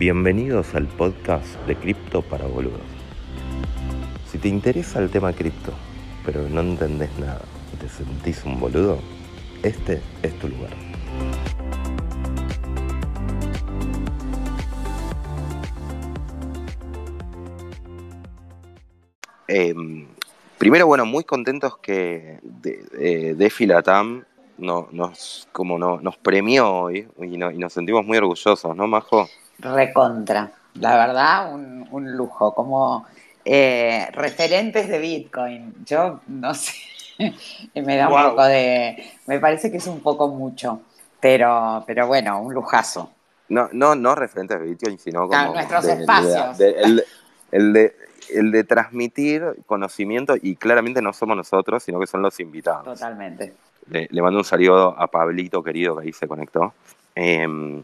Bienvenidos al podcast de Cripto para Boludos. Si te interesa el tema cripto, pero no entendés nada y te sentís un boludo, este es tu lugar. Em, primero, bueno, muy contentos que de, no, nos, como no, nos premió hoy y, y, nos sentimos muy orgullosos, ¿no, Majo? Recontra, la verdad, un, un lujo, como eh, referentes de Bitcoin. Yo no sé, me da un poco de, me parece que es un poco mucho, pero, pero bueno, un lujazo. No, no, no referentes de Bitcoin, sino como... Nuestros de, espacios. De, el, el de el de transmitir conocimiento y claramente no somos nosotros, sino que son los invitados. Totalmente. Le, le mando un saludo a Pablito querido que ahí se conectó. Eh,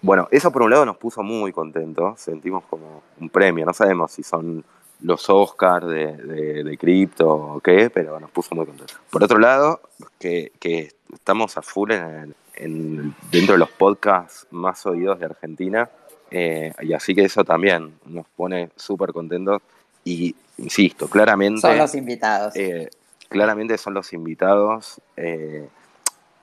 bueno, eso por un lado nos puso muy contentos, sentimos como un premio, no sabemos si son los Oscars de, de, de cripto o qué, pero nos puso muy contentos. Por otro lado, que, que estamos a full en, en, dentro de los podcasts más oídos de Argentina, eh, y así que eso también nos pone súper contentos y insisto, claramente... Son los invitados. Eh, claramente son los invitados eh,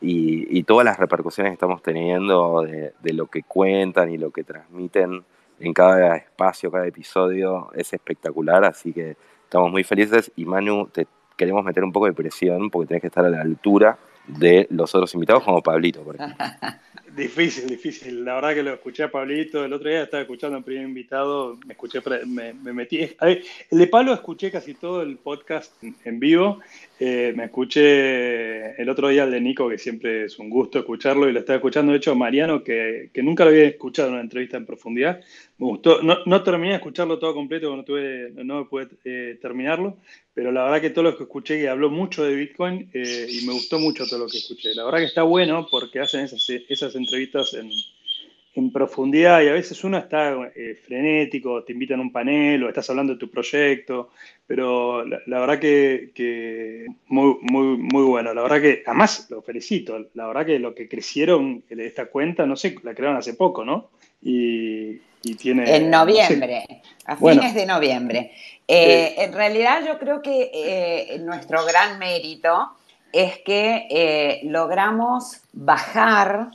y, y, todas las repercusiones que estamos teniendo de, de, lo que cuentan y lo que transmiten en cada espacio, cada episodio es espectacular, así que estamos muy felices y Manu, te queremos meter un poco de presión porque tenés que estar a la altura de los otros invitados como Pablito, por ejemplo. Difícil, difícil. La verdad que lo escuché a Pablito el otro día, estaba escuchando al primer invitado, me escuché, me, me metí. A ver, el de Pablo escuché casi todo el podcast en vivo. Eh, me escuché el otro día el de Nico, que siempre es un gusto escucharlo, y lo estaba escuchando, de hecho, Mariano, que, que nunca lo había escuchado en una entrevista en profundidad. Me gustó, no, no terminé de escucharlo todo completo, no, tuve, no pude eh, terminarlo, pero la verdad que todo lo que escuché, que habló mucho de Bitcoin, eh, y me gustó mucho todo lo que escuché. La verdad que está bueno porque hacen esas, esas entrevistas en, en profundidad y a veces uno está eh, frenético, te invitan a un panel o estás hablando de tu proyecto, pero la, la verdad que, que, muy, muy, muy bueno. La verdad que, además, lo felicito, la verdad que lo que crecieron de esta cuenta, no sé, la crearon hace poco, ¿no? Y, y tiene... En noviembre, no sé. a fines bueno. de noviembre. Eh, en realidad yo creo que eh, nuestro gran mérito es que eh, logramos bajar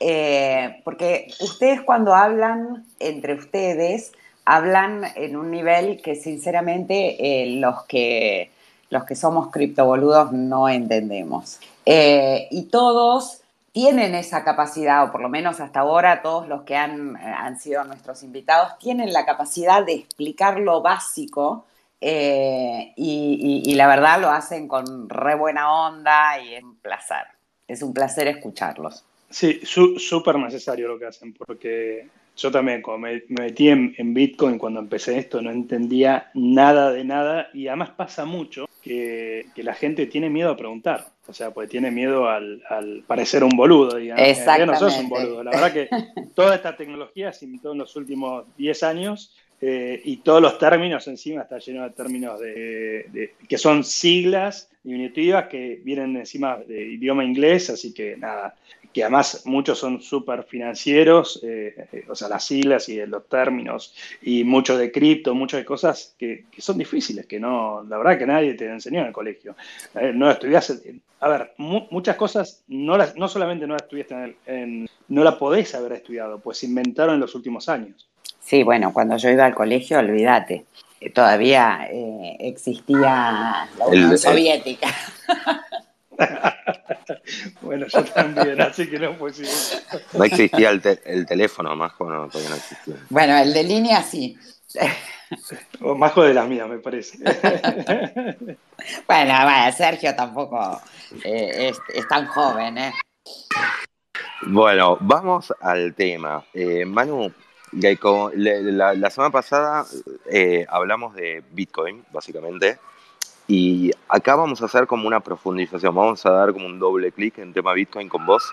eh, porque ustedes cuando hablan entre ustedes, hablan en un nivel que sinceramente eh, los, que, los que somos criptoboludos no entendemos. Eh, y todos tienen esa capacidad, o por lo menos hasta ahora todos los que han, han sido nuestros invitados, tienen la capacidad de explicar lo básico y, la verdad lo hacen con re buena onda y es un placer. Es un placer escucharlos. Sí, súper necesario lo que hacen, porque yo también, como me, me metí en, en, Bitcoin cuando empecé esto, no entendía nada de nada y además pasa mucho que, que la gente tiene miedo a preguntar, o sea, pues tiene miedo al, al parecer un boludo, digamos. Exactamente. no sos un boludo, la verdad que toda esta tecnología se inventó en los últimos 10 años eh, y todos los términos encima está lleno de términos de, de, que son siglas diminutivas que vienen encima de idioma inglés, así que nada, que además muchos son súper financieros, eh, o sea, las siglas y los términos, y mucho de cripto, muchas cosas que, que, son difíciles, que no, la verdad que nadie te enseñó en el colegio. Eh, no estudiaste, a ver, mu muchas cosas no, las, no solamente no las estudiaste en, el, en, no la podés haber estudiado, pues se inventaron en los últimos años. Sí, bueno, cuando yo iba al colegio, olvídate, todavía eh, existía la Unión el, Soviética. bueno, yo también, así que no fue posible. No existía el, te el teléfono, Majo, no, todavía no existía. Bueno, el de línea sí. O Majo de las mías, me parece. bueno, bueno, Sergio tampoco eh, es, es, tan joven, ¿eh? Bueno, vamos al tema. Eh, Manu, la, la, semana pasada eh, hablamos de Bitcoin, básicamente, y acá vamos a hacer como una profundización, vamos a dar como un doble clic en tema Bitcoin con vos.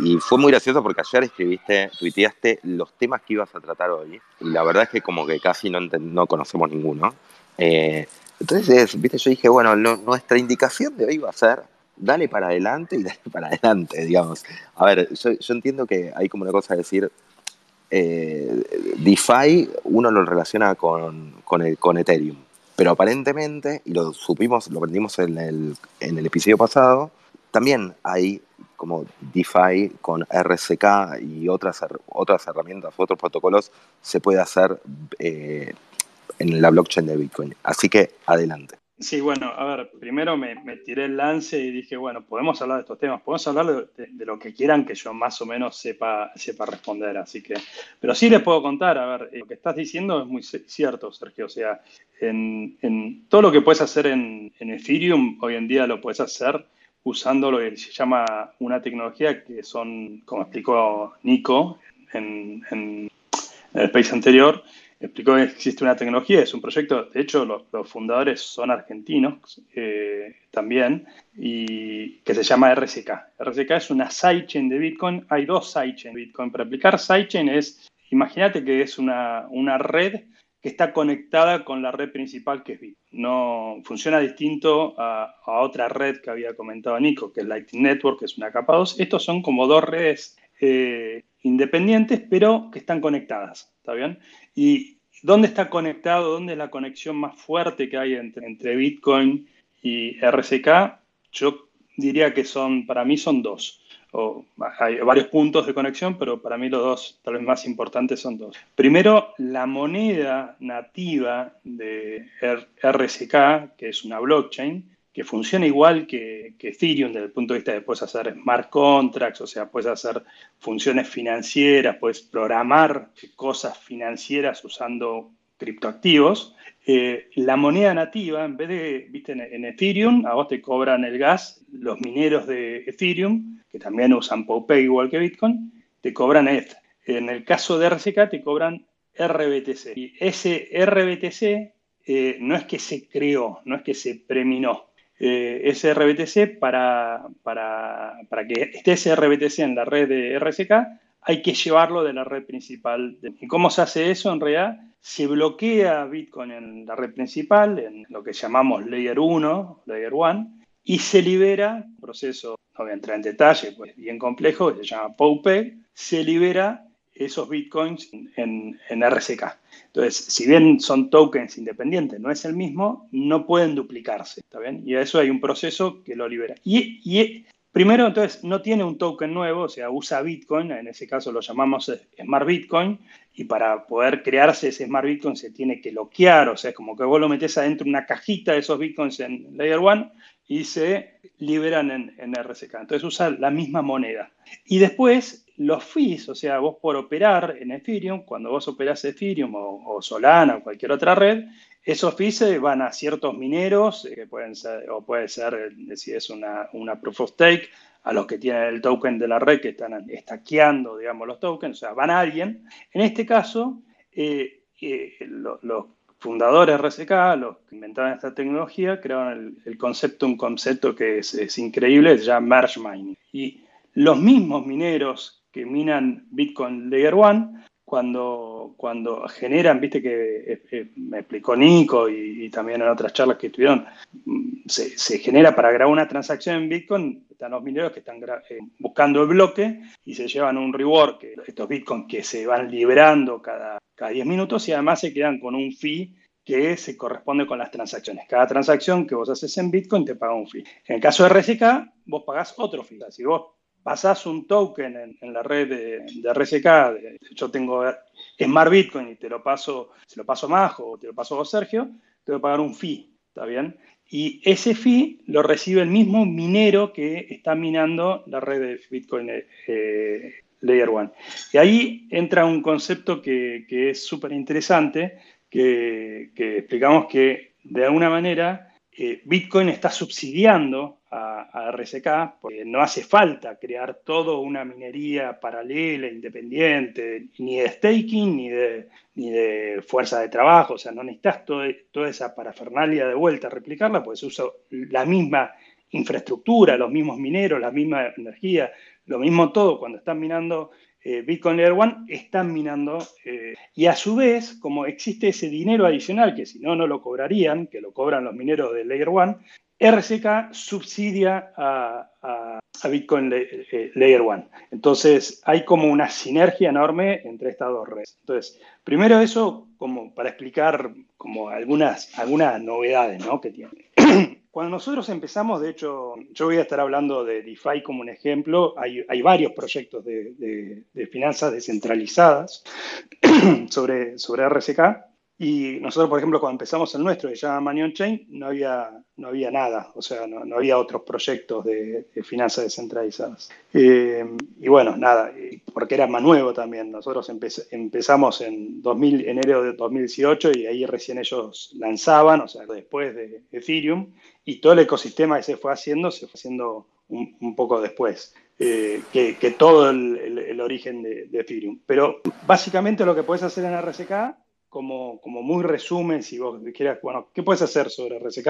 Y fue muy gracioso porque ayer escribiste, tuiteaste los temas que ibas a tratar hoy. Y la verdad es que como que casi no, no conocemos ninguno. Eh, entonces, viste, yo dije, bueno, lo, nuestra indicación de hoy va a ser dale para adelante y dale para adelante, digamos. A ver, yo, yo entiendo que hay como una cosa de decir, eh, DeFi uno lo relaciona con, con, Ethereum, pero aparentemente, y lo supimos, lo aprendimos en el, en el episodio pasado, también hay como DeFi con RCK y otras, otras herramientas, otros protocolos, se puede hacer eh, en la blockchain de Bitcoin. Así que adelante. Sí, bueno, a ver, primero me, tiré el lance y dije, bueno, podemos hablar de estos temas, podemos hablar de, lo que quieran que yo más o menos sepa, sepa responder, así que, pero sí les puedo contar, a ver, lo que estás diciendo es muy cierto, Sergio, o sea, en, todo lo que puedes hacer en, Ethereum, hoy en día lo puedes hacer usando lo que se llama una tecnología que son, como explicó Nico en, en el space anterior, explicó que existe una tecnología, es un proyecto, de hecho los, fundadores son argentinos eh, también, y que se llama RCK. RCK es una sidechain de Bitcoin, hay dos sidechains de Bitcoin. Para aplicar sidechain es, imagínate que es una, una red que está conectada con la red principal que es Bitcoin. No funciona distinto a, otra red que había comentado Nico, que es Lightning Network, que es una capa 2. Estos son como dos redes eh, independientes, pero que están conectadas, ¿está bien? ¿Y dónde está conectado, dónde es la conexión más fuerte que hay entre, Bitcoin y RCK? Yo diría que son, para mí son dos. O, hay varios puntos de conexión, pero para mí los dos, tal vez más importantes, son dos. Primero, la moneda nativa de RCK, que es una blockchain, que funciona igual que, Ethereum desde el punto de vista de puedes hacer smart contracts, o sea, puedes hacer funciones financieras, puedes programar cosas financieras usando criptoactivos. Eh, la moneda nativa, en vez de, viste, en, Ethereum, a vos te cobran el gas, los mineros de Ethereum, que también usan PowPay igual que Bitcoin, te cobran ETH. En el caso de RCK te cobran RBTC. Y ese RBTC eh, no es que se creó, no es que se preminó, eh, ese RBTC, para, para, para, que esté ese RBTC en la red de RSK, hay que llevarlo de la red principal. ¿Y cómo se hace eso? En realidad, se bloquea Bitcoin en la red principal, en lo que llamamos Layer 1, Layer 1, y se libera, un proceso, no voy a entrar en detalle, pues bien complejo, se llama POUPEG, se libera esos bitcoins en, en, RCK. Entonces, si bien son tokens independientes, no es el mismo, no pueden duplicarse, ¿está bien? Y a eso hay un proceso que lo libera. Y, y primero, entonces, no tiene un token nuevo, o sea, usa Bitcoin, en ese caso lo llamamos Smart Bitcoin, y para poder crearse ese Smart Bitcoin se tiene que bloquear, o sea, es como que vos lo metés adentro de una cajita de esos Bitcoins en Layer 1 y se liberan en, en RCK. Entonces usa la misma moneda. Y después los fees, o sea, vos por operar en Ethereum, cuando vos operás Ethereum o, Solana o cualquier otra red, esos fees van a ciertos mineros, eh, que pueden ser, o puede ser, eh, si es una, una proof of stake, a los que tienen el token de la red que están estaqueando, digamos, los tokens, o sea, van a alguien. En este caso, eh, los fundadores RSK, los que inventaron esta tecnología, crearon el, concepto, un concepto que es, increíble, se llama merge mining. Y los mismos mineros que minan Bitcoin Layer 1, cuando, cuando generan, viste que eh, eh, me explicó Nico y, también en otras charlas que tuvieron, mm, se, genera para grabar una transacción en Bitcoin, están los mineros que están eh, buscando el bloque y se llevan un reward, que estos Bitcoin que se van liberando cada, cada 10 minutos y además se quedan con un fee que se corresponde con las transacciones. Cada transacción que vos haces en Bitcoin te paga un fee. En el caso de RSK, vos pagás otro fee. Si vos pasás un token en, la red de, RSK, yo tengo Smart Bitcoin y te lo paso, se lo paso a Majo o te lo paso a Sergio, te voy a pagar un fee, ¿está bien? Y ese fee lo recibe el mismo minero que está minando la red de Bitcoin eh, Layer 1. Y ahí entra un concepto que, es súper interesante, que, explicamos que de alguna manera eh, Bitcoin está subsidiando a, RSK, porque no hace falta crear toda una minería paralela, independiente, ni de staking, ni de, ni de fuerza de trabajo, o sea, no necesitas toda esa parafernalia de vuelta a replicarla, pues se usa la misma infraestructura, los mismos mineros, la misma energía, lo mismo todo cuando están minando eh, Bitcoin Layer 1, están minando. Eh, y a su vez, como existe ese dinero adicional, que si no, no lo cobrarían, que lo cobran los mineros de Layer 1, RCK subsidia a, Bitcoin eh, Layer 1. Entonces, hay como una sinergia enorme entre estas dos redes. Entonces, primero eso, como para explicar como algunas, algunas novedades ¿no? que tiene. Cuando nosotros empezamos, de hecho, yo voy a estar hablando de DeFi como un ejemplo, hay, hay varios proyectos de, de, finanzas descentralizadas sobre, sobre y nosotros, por ejemplo, cuando empezamos el nuestro, que se llama Money Chain, no había, no había nada, o sea, no, había otros proyectos de, finanzas descentralizadas. Eh, y bueno, nada, porque era más nuevo también. Nosotros empezamos en 2000, enero de 2018 y ahí recién ellos lanzaban, o sea, después de Ethereum, y todo el ecosistema que se fue haciendo se fue haciendo un, poco después. Eh, que, todo el, origen de, de, Ethereum. Pero básicamente lo que puedes hacer en RSK como, como muy resumen, si vos quieras, bueno, ¿qué puedes hacer sobre RSK?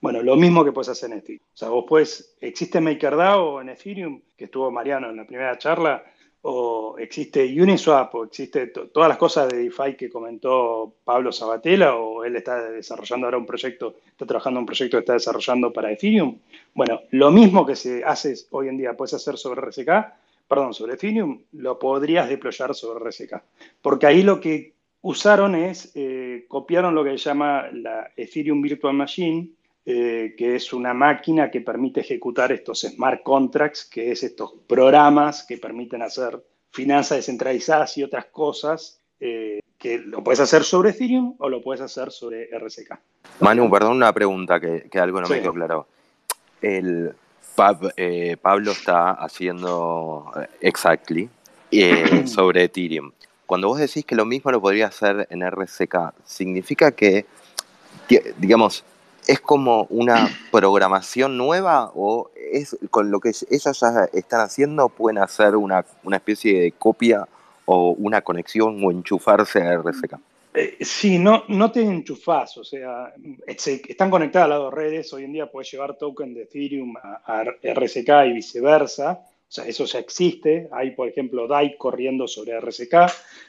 Bueno, lo mismo que puedes hacer en Ethereum. O sea, vos puedes, existe MakerDAO en Ethereum, que estuvo Mariano en la primera charla, o existe Uniswap, o existe todas las cosas de DeFi que comentó Pablo Sabatella, o él está desarrollando ahora un proyecto, está trabajando un proyecto que está desarrollando para Ethereum. Bueno, lo mismo que se hace hoy en día, puedes hacer sobre RSK, perdón, sobre Ethereum, lo podrías deployar sobre RSK. Porque ahí lo que usaron es, eh, copiaron lo que se llama la Ethereum Virtual Machine, eh, que es una máquina que permite ejecutar estos smart contracts, que es estos programas que permiten hacer finanzas descentralizadas y otras cosas, eh, que lo puedes hacer sobre Ethereum o lo puedes hacer sobre RSK. Manu, perdón una pregunta que, algo no me quedó claro. El Pablo está haciendo Exactly sobre Ethereum. Cuando vos decís que lo mismo lo podría hacer en RCK, ¿significa que, digamos, es como una programación nueva o es con lo que ellos ya están haciendo pueden hacer una, especie de copia o una conexión o enchufarse a RCK? Eh, sí, no, no te enchufás, o sea, están conectadas las dos redes, hoy en día puedes llevar token de Ethereum a RSK y viceversa, sea, eso ya existe. Hay, por ejemplo, DAI corriendo sobre RSK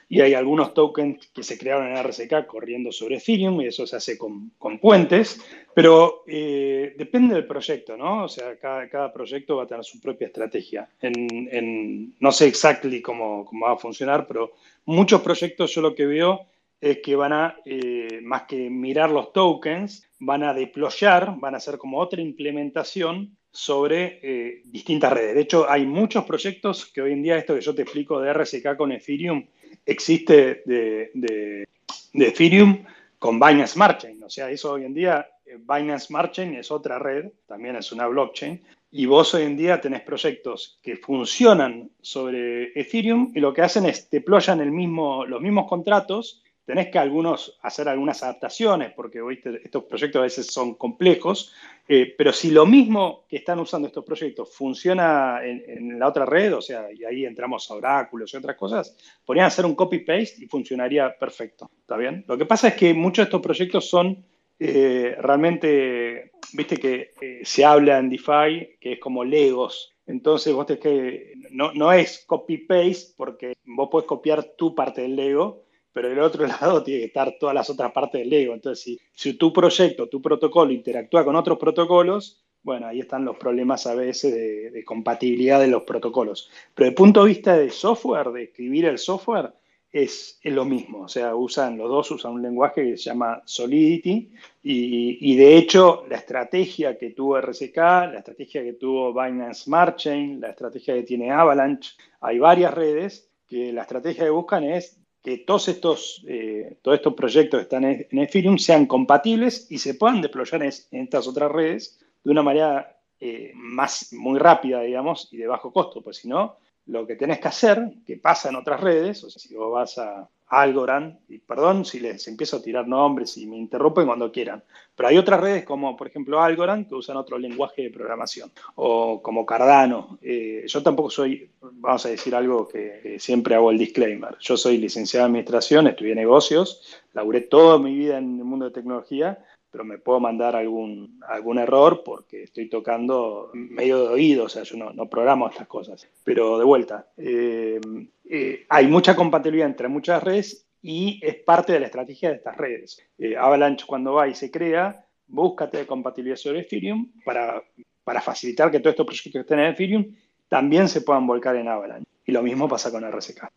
y hay algunos tokens que se crearon en RSK corriendo sobre Ethereum y eso se hace con, puentes. Pero eh, depende del proyecto, ¿no? O sea, cada, proyecto va a tener su propia estrategia. No sé exactamente cómo, cómo va a funcionar, pero muchos proyectos yo lo que veo es que van a, eh, más que mirar los tokens, van a deployar, van a hacer como otra implementación sobre eh, distintas redes. De hecho, hay muchos proyectos que hoy en día, esto que yo te explico de RSK con Ethereum, existe de, Ethereum con Binance Smart Chain. O sea, eso hoy en día, eh, Binance Smart Chain es otra red, también es una blockchain, y vos hoy en día tenés proyectos que funcionan sobre Ethereum y lo que hacen es deployan el mismo, los mismos contratos tenés que algunos hacer algunas adaptaciones, porque estos proyectos a veces son complejos, eh, pero si lo mismo que están usando estos proyectos funciona en, la otra red, o sea, y ahí entramos a oráculos y otras cosas, podrían hacer un copy-paste y funcionaría perfecto, ¿está bien? Lo que pasa es que muchos de estos proyectos son eh, realmente, viste que eh, se habla en DeFi, que es como Legos, entonces vos tenés que, no, no es copy-paste porque vos podés copiar tu parte del Lego, pero del otro lado tiene que estar todas las otras partes del Lego. Entonces, si, si tu proyecto, tu protocolo interactúa con otros protocolos, bueno, ahí están los problemas a veces de, compatibilidad de los protocolos. Pero desde el punto de vista de software, de escribir el software, es, lo mismo. O sea, usan, los dos usan un lenguaje que se llama Solidity y, y, de hecho la estrategia que tuvo RSK, la estrategia que tuvo Binance Smart Chain, la estrategia que tiene Avalanche, hay varias redes que la estrategia que buscan es que todos estos, eh, todos estos proyectos que están en Ethereum sean compatibles y se puedan deployar en, estas otras redes de una manera eh, más, muy rápida, digamos, y de bajo costo, pues si no, lo que tenés que hacer, que pasa en otras redes, o sea, si vos vas a Algorand, y perdón si les empiezo a tirar nombres y me interrumpen cuando quieran, pero hay otras redes como por ejemplo Algorand que usan otro lenguaje de programación, o como Cardano. Eh, yo tampoco soy, vamos a decir algo que, siempre hago el disclaimer, yo soy licenciado en administración, estudié negocios, laburé toda mi vida en el mundo de tecnología, pero me puedo mandar algún, algún error porque estoy tocando medio de oído, o sea, yo no, no programo estas cosas. Pero de vuelta, eh, eh, hay mucha compatibilidad entre muchas redes y es parte de la estrategia de estas redes. Eh, Avalanche cuando va y se crea, búscate de compatibilidad sobre Ethereum para para facilitar que todos estos proyectos que estén en Ethereum también se puedan volcar en Avalanche. Y lo mismo pasa con RSK.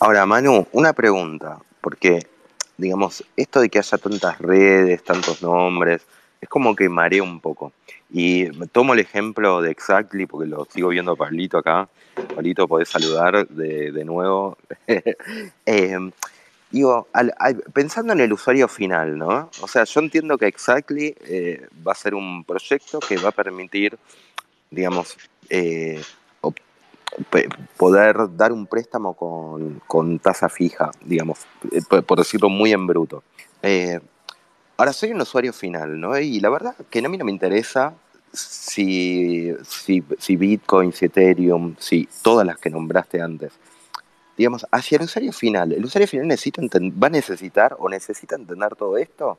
Ahora, Manu, una pregunta, porque, digamos, esto de que haya tantas redes, tantos nombres, es como que marea un poco. Y tomo el ejemplo de Exactly, porque lo sigo viendo a Pablito acá. Pablito, podés saludar de, nuevo. eh, digo, pensando en el usuario final, ¿no? O sea, yo entiendo que Exactly eh, va a ser un proyecto que va a permitir, digamos, eh, poder dar un préstamo con, tasa fija, digamos, eh, por decirlo muy en bruto. ahora soy un usuario final, ¿no? Y la verdad que a mí no me interesa si, si, si Bitcoin, si Ethereum, si todas las que nombraste antes digamos, hacia el usuario final, ¿el usuario final necesita va a necesitar o necesita entender todo esto?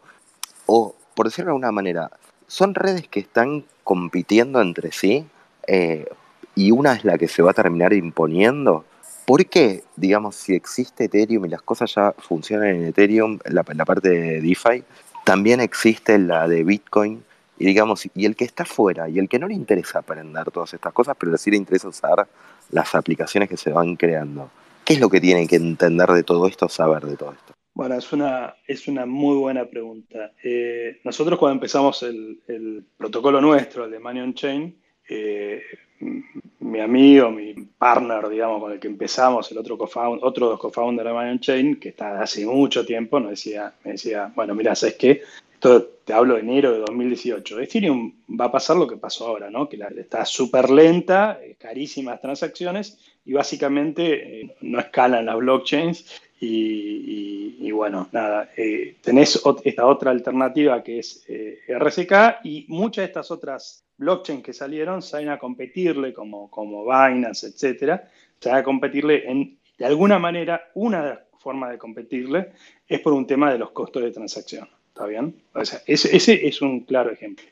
O, por decirlo de alguna manera, ¿son redes que están compitiendo entre sí eh, y una es la que se va a terminar imponiendo? ¿Por qué, digamos, si existe Ethereum y las cosas ya funcionan en Ethereum, la, la parte de DeFi, también existe la de Bitcoin? Y digamos, y el que está fuera y el que no le interesa aprender todas estas cosas, pero sí le interesa usar las aplicaciones que se van creando. ¿Qué es lo que tienen que entender de todo esto, saber de todo esto? Bueno, es una, es una muy buena pregunta. Eh, nosotros cuando empezamos el, protocolo nuestro, el de Money on Chain, eh, mi amigo, mi partner, digamos, con el que empezamos, el otro co-founder, otro co-founder de Money on Chain, que está hace mucho tiempo, nos decía, me decía, bueno, mira, ¿sabes qué? Esto te hablo de enero de 2018. Ethereum va a pasar lo que pasó ahora, ¿no? Que está súper lenta, carísimas transacciones, y básicamente eh, no escalan las blockchains y, bueno, nada, eh, tenés esta otra alternativa que es eh, RSK y muchas de estas otras blockchains que salieron salen a competirle como, como Binance, etcétera, salen a competirle en, de alguna manera, una forma de competirle es por un tema de los costos de transacción. ¿Está bien? ese, ese, es un claro ejemplo.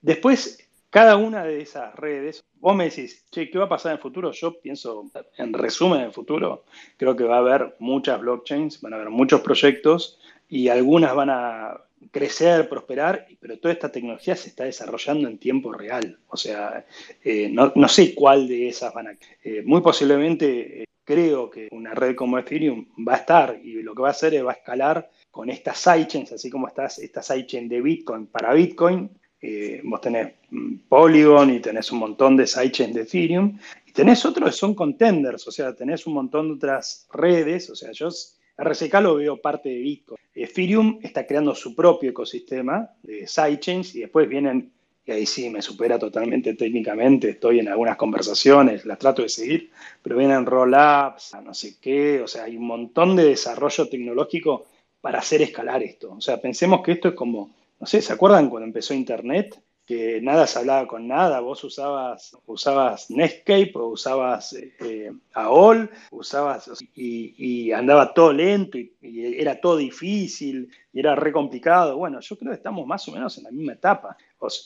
después, cada una de esas redes, vos me decís, che, ¿qué va a pasar en el futuro? Yo pienso, en resumen, en el futuro, creo que va a haber muchas blockchains, van a haber muchos proyectos y algunas van a crecer, prosperar, pero toda esta tecnología se está desarrollando en tiempo real. O sea, eh, no, sé cuál de esas van a... Eh, muy posiblemente eh, creo que una red como Ethereum va a estar y lo que va a hacer es va a escalar con estas sidechains, así como estas, esta sidechain de Bitcoin para Bitcoin, eh, vos tenés mm, Polygon y tenés un montón de sidechains de Ethereum, y tenés otros que son contenders, o sea, tenés un montón de otras redes, o sea, yo RSK lo veo parte de Bitcoin. Ethereum está creando su propio ecosistema de sidechains y después vienen, y ahí sí me supera totalmente técnicamente, estoy en algunas conversaciones, las trato de seguir, pero vienen roll-ups, no sé qué, o sea, hay un montón de desarrollo tecnológico para hacer escalar esto. O sea, pensemos que esto es como no sé, ¿se acuerdan cuando empezó Internet? Que nada se hablaba con nada, vos usabas, usabas Netscape o usabas eh, AOL, usabas y, andaba todo lento y, era todo difícil y era re complicado. Bueno, yo creo que estamos más o menos en la misma etapa,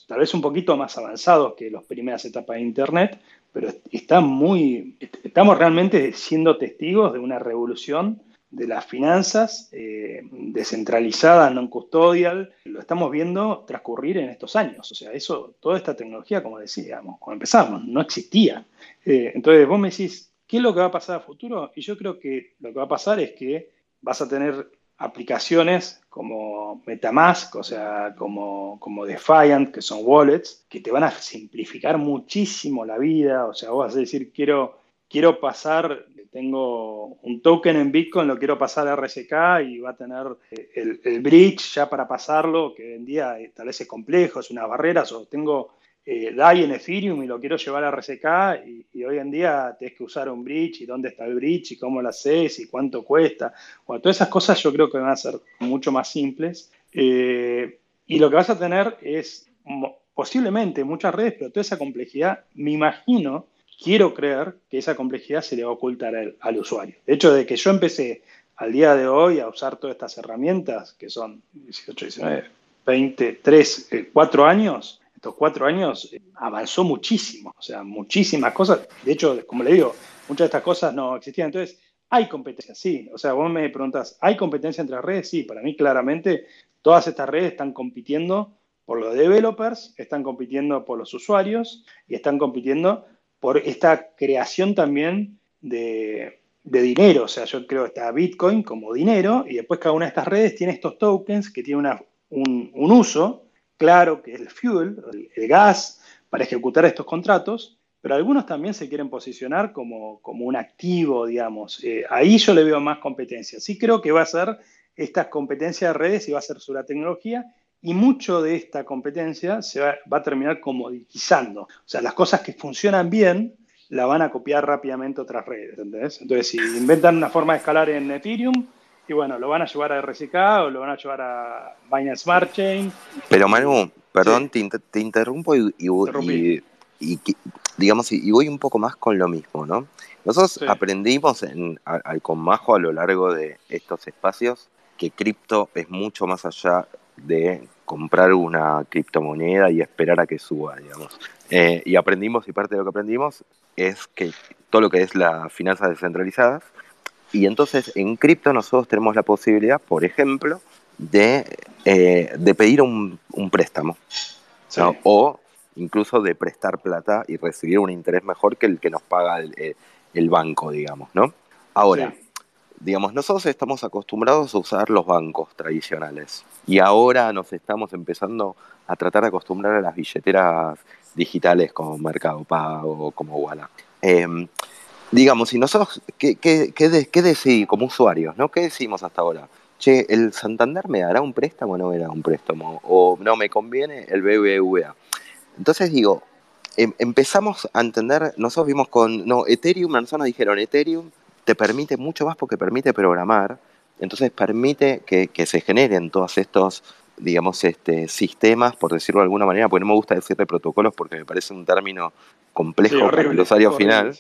tal vez un poquito más avanzados que las primeras etapas de Internet, pero está muy, estamos realmente siendo testigos de una revolución de las finanzas eh, descentralizadas, non custodial, lo estamos viendo transcurrir en estos años. O sea, eso, toda esta tecnología, como decíamos, cuando empezamos, no existía. Eh, entonces, vos me decís, ¿qué es lo que va a pasar a futuro? Y yo creo que lo que va a pasar es que vas a tener aplicaciones como Metamask, o sea, como, como Defiant, que son wallets, que te van a simplificar muchísimo la vida. O sea, vos vas a decir, quiero, quiero pasar tengo un token en Bitcoin, lo quiero pasar a RSK y va a tener eh, el, bridge ya para pasarlo, que hoy en día eh, tal vez es complejo, es una barrera, o tengo eh, DAI en Ethereum y lo quiero llevar a RSK y, hoy en día tienes que usar un bridge y dónde está el bridge y cómo lo haces y cuánto cuesta. Bueno, todas esas cosas yo creo que van a ser mucho más simples. y lo que vas a tener es posiblemente muchas redes, pero toda esa complejidad, me imagino, quiero creer que esa complejidad se le va a ocultar al, usuario. De hecho, de que yo empecé al día de hoy a usar todas estas herramientas, que son 18, 19, 20, 3, 4 años, estos 4 años eh, avanzó muchísimo, o sea, muchísimas cosas. De hecho, como le digo, muchas de estas cosas no existían. Entonces, hay competencia, sí. O sea, vos me preguntas, ¿hay competencia entre redes? Sí, para mí claramente todas estas redes están compitiendo por los developers, están compitiendo por los usuarios y están compitiendo por esta creación también de, dinero. O sea, yo creo que está Bitcoin como dinero y después cada una de estas redes tiene estos tokens que tienen un, uso claro, que es el fuel, el, gas, para ejecutar estos contratos, pero algunos también se quieren posicionar como, como un activo, digamos. Eh, ahí yo le veo más competencia. Sí creo que va a ser estas competencias de redes y va a ser sobre la tecnología y mucho de esta competencia se va, a terminar comoditizando. O sea, las cosas que funcionan bien la van a copiar rápidamente otras redes, ¿entendés? Entonces, si inventan una forma de escalar en Ethereum, y bueno, lo van a llevar a RSK o lo van a llevar a Binance Smart Chain. Pero Manu, perdón, te, interrumpo y, digamos, y voy un poco más con lo mismo, ¿no? Nosotros aprendimos en, al, con Majo a lo largo de estos espacios que cripto es mucho más allá de comprar una criptomoneda y esperar a que suba, digamos. Eh, y aprendimos, y parte de lo que aprendimos es que todo lo que es la finanzas descentralizadas, y entonces en cripto nosotros tenemos la posibilidad, por ejemplo, de, eh, de pedir un, préstamo, o incluso de prestar plata y recibir un interés mejor que el que nos paga el, banco, digamos, ¿no? Ahora, digamos, nosotros estamos acostumbrados a usar los bancos tradicionales y ahora nos estamos empezando a tratar de acostumbrar a las billeteras digitales como Mercado Pago, como Walla. Em, digamos, y nosotros, ¿qué, qué, qué, decimos como usuarios? ¿no? ¿Qué decimos hasta ahora? Che, ¿el Santander me dará un préstamo o no me dará un préstamo? ¿O no me conviene el BBVA? Entonces digo, em, empezamos a entender, nosotros vimos con, no, Ethereum, nos dijeron, Ethereum te permite mucho más porque permite programar, entonces permite que, se generen todos estos, digamos, este, sistemas, por decirlo de alguna manera, porque no me gusta decir de protocolos porque me parece un término complejo para el usuario final.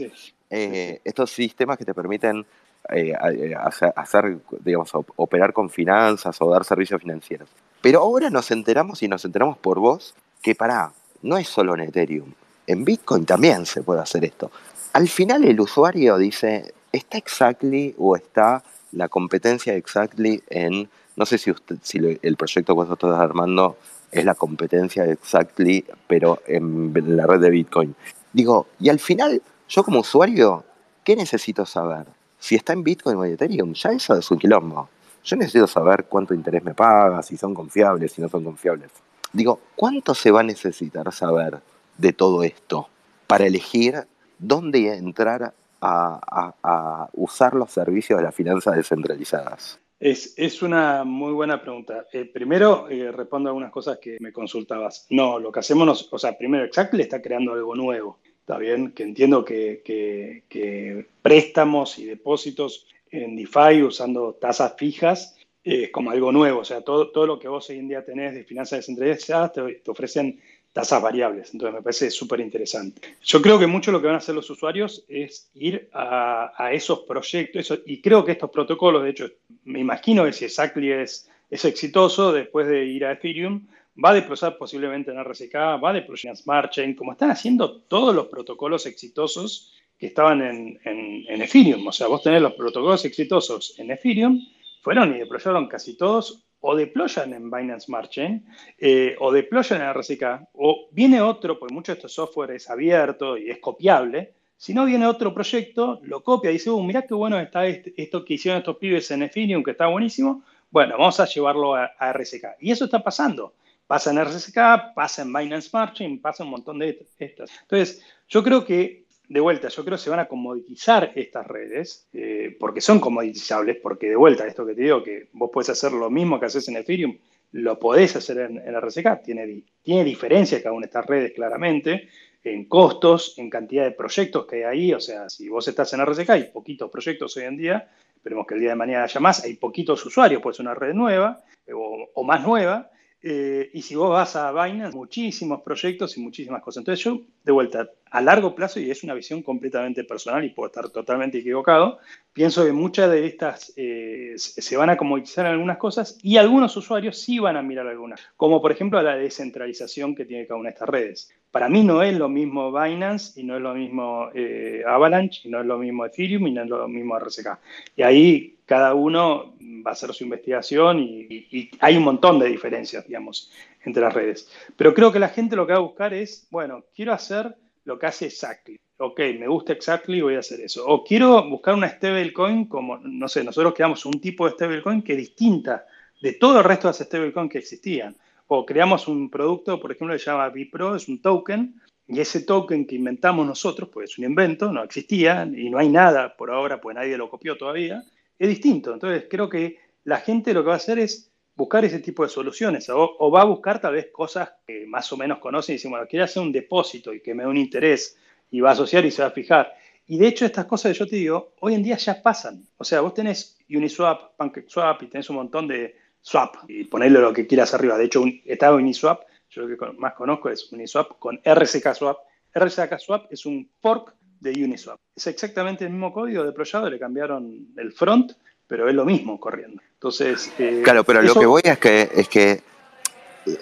Eh, estos sistemas que te permiten eh, eh, hacer, digamos, operar con finanzas o dar servicios financieros. Pero ahora nos enteramos y nos enteramos por vos que para, no es solo en Ethereum, en Bitcoin también se puede hacer esto. Al final el usuario dice, ¿está exactly o está la competencia exactly en, no sé si, usted, si el proyecto que vosotros estás armando es la competencia exactly, pero en la red de Bitcoin? Digo, y al final, yo como usuario, ¿qué necesito saber? Si está en Bitcoin o en Ethereum, ya eso es un quilombo. Yo necesito saber cuánto interés me paga, si son confiables, si no son confiables. Digo, ¿cuánto se va a necesitar saber de todo esto para elegir dónde entrar a, usar los servicios de las finanzas descentralizadas? Es, una muy buena pregunta. Eh, primero, eh, respondo a algunas cosas que me consultabas. No, lo que hacemos, o sea, primero, Exactly está creando algo nuevo. Está bien, que entiendo que, préstamos y depósitos en DeFi usando tasas fijas es como algo nuevo. O sea, todo, todo lo que vos hoy en día tenés de finanzas descentralizadas te ofrecen tasas variables. Entonces me parece súper interesante. Yo creo que mucho lo que van a hacer los usuarios es ir a, esos proyectos y creo que estos protocolos, de hecho, me imagino que si Exactly es, exitoso después de ir a Ethereum, va a deployar posiblemente en RSK, va a deployar en Smart Chain, como están haciendo todos los protocolos exitosos que estaban en, en, Ethereum. O sea, vos tenés los protocolos exitosos en Ethereum, fueron y deployaron casi todos o deployan en Binance Smart eh, o deployan en RSK, o viene otro, porque mucho de este software es abierto y es copiable, si no viene otro proyecto, lo copia y dice, uh, mirá qué bueno está este, esto que hicieron estos pibes en Ethereum, que está buenísimo, bueno, vamos a llevarlo a, RSK. Y eso está pasando. Pasa en RSK, pasa en Binance Smart pasa un montón de estas. Entonces, yo creo que de vuelta, yo creo que se van a comoditizar estas redes, eh, porque son comoditizables, porque de vuelta, esto que te digo, que vos podés hacer lo mismo que haces en Ethereum, lo podés hacer en, en RSK, tiene, tiene diferencia cada una de estas redes claramente, en costos, en cantidad de proyectos que hay ahí, o sea, si vos estás en RSK, hay poquitos proyectos hoy en día, esperemos que el día de mañana haya más, hay poquitos usuarios, puede ser una red nueva o, o más nueva, eh, y si vos vas a Binance, muchísimos proyectos y muchísimas cosas. Entonces yo, de vuelta, a largo plazo, y es una visión completamente personal y puedo estar totalmente equivocado, pienso que muchas de estas eh, se van a comoditizar algunas cosas y algunos usuarios sí van a mirar algunas, como por ejemplo la descentralización que tiene cada una de estas redes. Para mí no es lo mismo Binance y no es lo mismo eh, Avalanche y no es lo mismo Ethereum y no es lo mismo RSK. Y ahí cada uno va a hacer su investigación y hay un montón de diferencias, digamos, entre las redes. Pero creo que la gente lo que va a buscar es, bueno, quiero hacer lo que hace Exactly. Ok, me gusta Exactly, voy a hacer eso. O quiero buscar una stablecoin como, no sé, nosotros creamos un tipo de stablecoin que es distinta de todo el resto de las stablecoins que existían. O creamos un producto, por ejemplo, que se llama Bipro, es un token, y ese token que inventamos nosotros, pues es un invento, no existía y no hay nada por ahora, pues nadie lo copió todavía, es distinto. Entonces creo que la gente lo que va a hacer es buscar ese tipo de soluciones o, va a buscar tal vez cosas que más o menos conoce y dice, bueno, quiero hacer un depósito y que me dé un interés y va a asociar y se va a fijar. Y de hecho estas cosas que yo te digo, hoy en día ya pasan. O sea, vos tenés Uniswap, PancakeSwap y tenés un montón de swap y ponerle lo que quieras arriba. De hecho, está Uniswap, yo lo que más conozco es Uniswap con RCK Swap. RCK Swap es un fork de Uniswap. Es exactamente el mismo código deployado, le cambiaron el front pero es lo mismo corriendo. Entonces. Eh, claro, pero lo que voy es que, es que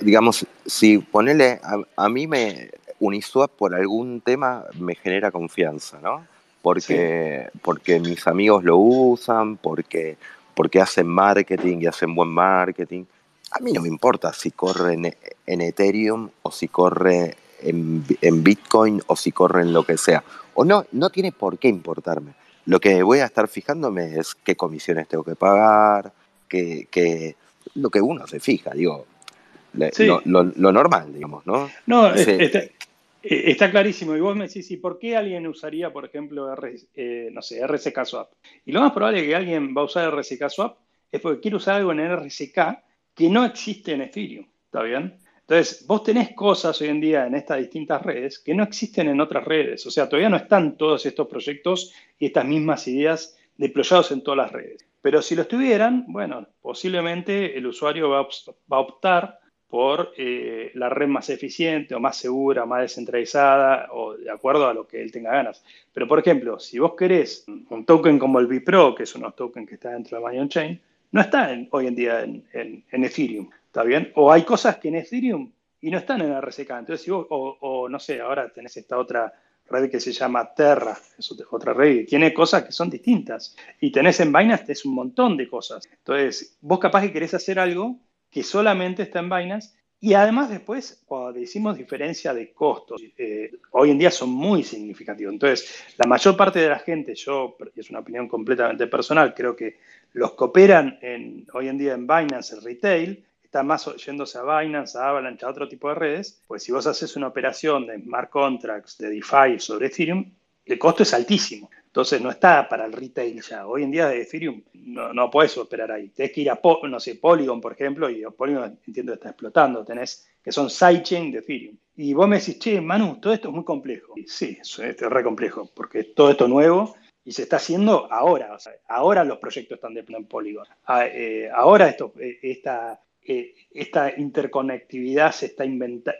digamos, si ponele, a, mí me. Uniswap por algún tema me genera confianza, ¿no? Porque, porque mis amigos lo usan, porque, porque hacen marketing y hacen buen marketing. A mí no me importa si corre en, Ethereum o si corre en, en, Bitcoin o si corre en lo que sea. O no, no tiene por qué importarme. Lo que voy a estar fijándome es qué comisiones tengo que pagar, qué, lo que uno se fija, digo, lo, normal, digamos, ¿no? No, eh, está, clarísimo. Y vos me decís, ¿y por qué alguien usaría, por ejemplo, eh, no sé, RCK Swap? Y lo más probable que alguien va a usar RCK Swap es porque quiere usar algo en RCK que no existe en Ethereum, ¿está bien? Entonces, vos tenés cosas hoy en día en estas distintas redes que no existen en otras redes. O sea, todavía no están todos estos proyectos y estas mismas ideas deployados en todas las redes. Pero si lo estuvieran, bueno, posiblemente el usuario va a optar por eh, la red más eficiente o más segura, más descentralizada o de acuerdo a lo que él tenga ganas. Pero, por ejemplo, si vos querés un token como el Bipro, que es unos tokens que está dentro de Mayon Chain, no está hoy en día en Ethereum. ¿Está bien? O hay cosas que en Ethereum y no están en RSK. Entonces, si vos, o, no sé, ahora tenés esta otra red que se llama Terra, es otra red, y tiene cosas que son distintas. Y tenés en Binance es un montón de cosas. Entonces, vos capaz que querés hacer algo que solamente está en Binance. Y además después, cuando decimos diferencia de costos, eh, hoy en día son muy significativos. Entonces, la mayor parte de la gente, yo, es una opinión completamente personal, creo que los que operan en, hoy en día en Binance, el retail, está más yéndose a Binance, a Avalanche, a otro tipo de redes, pues si vos haces una operación de smart contracts, de DeFi sobre Ethereum, el costo es altísimo. Entonces no está para el retail ya. Hoy en día de Ethereum no, no puedes operar ahí. Tienes que ir a, no sé, Polygon, por ejemplo, y Polygon entiendo que está explotando. Tenés que son sidechain de Ethereum. Y vos me decís, che, Manu, todo esto es muy complejo. sí, es re complejo, porque todo esto nuevo y se está haciendo ahora. ahora los proyectos están de en Polygon. Ah, eh, ahora esto, eh, esta interconectividad se está,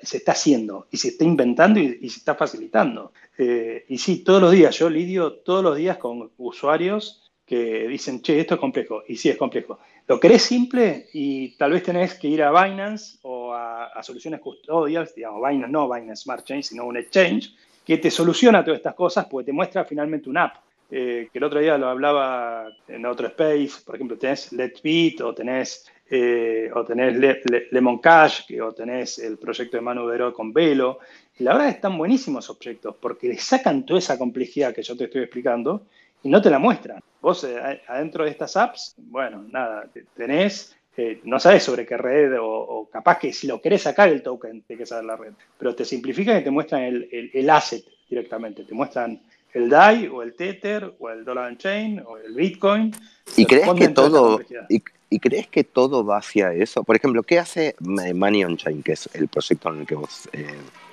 se está haciendo y se está inventando y, se está facilitando. Eh, y sí, todos los días, yo lidio todos los días con usuarios que dicen, che, esto es complejo. Y sí, es complejo. Lo querés simple y tal vez tenés que ir a Binance o a, soluciones custodiales, digamos, Binance no Binance Smart Chain, sino un exchange, que te soluciona todas estas cosas porque te muestra finalmente una app. Eh, que el otro día lo hablaba en otro space, por ejemplo, tenés Let's Beat o tenés eh, o tenés Lemon Cash, que, o tenés el proyecto de Manu Vero con Velo. Y la verdad están buenísimos objetos porque le sacan toda esa complejidad que yo te estoy explicando y no te la muestran. Vos eh, adentro de estas apps, bueno, nada, tenés, eh, no sabes sobre qué red o, capaz que si lo querés sacar el token, tienes que saber la red, pero te simplifican y te muestran el, el, asset directamente, te muestran el DAI o el Tether o el Dollar Chain o el Bitcoin. ¿Y crees que todo, ¿Y crees que todo va hacia eso? Por ejemplo, ¿qué hace Money on Chain, que es el proyecto en el que vos eh,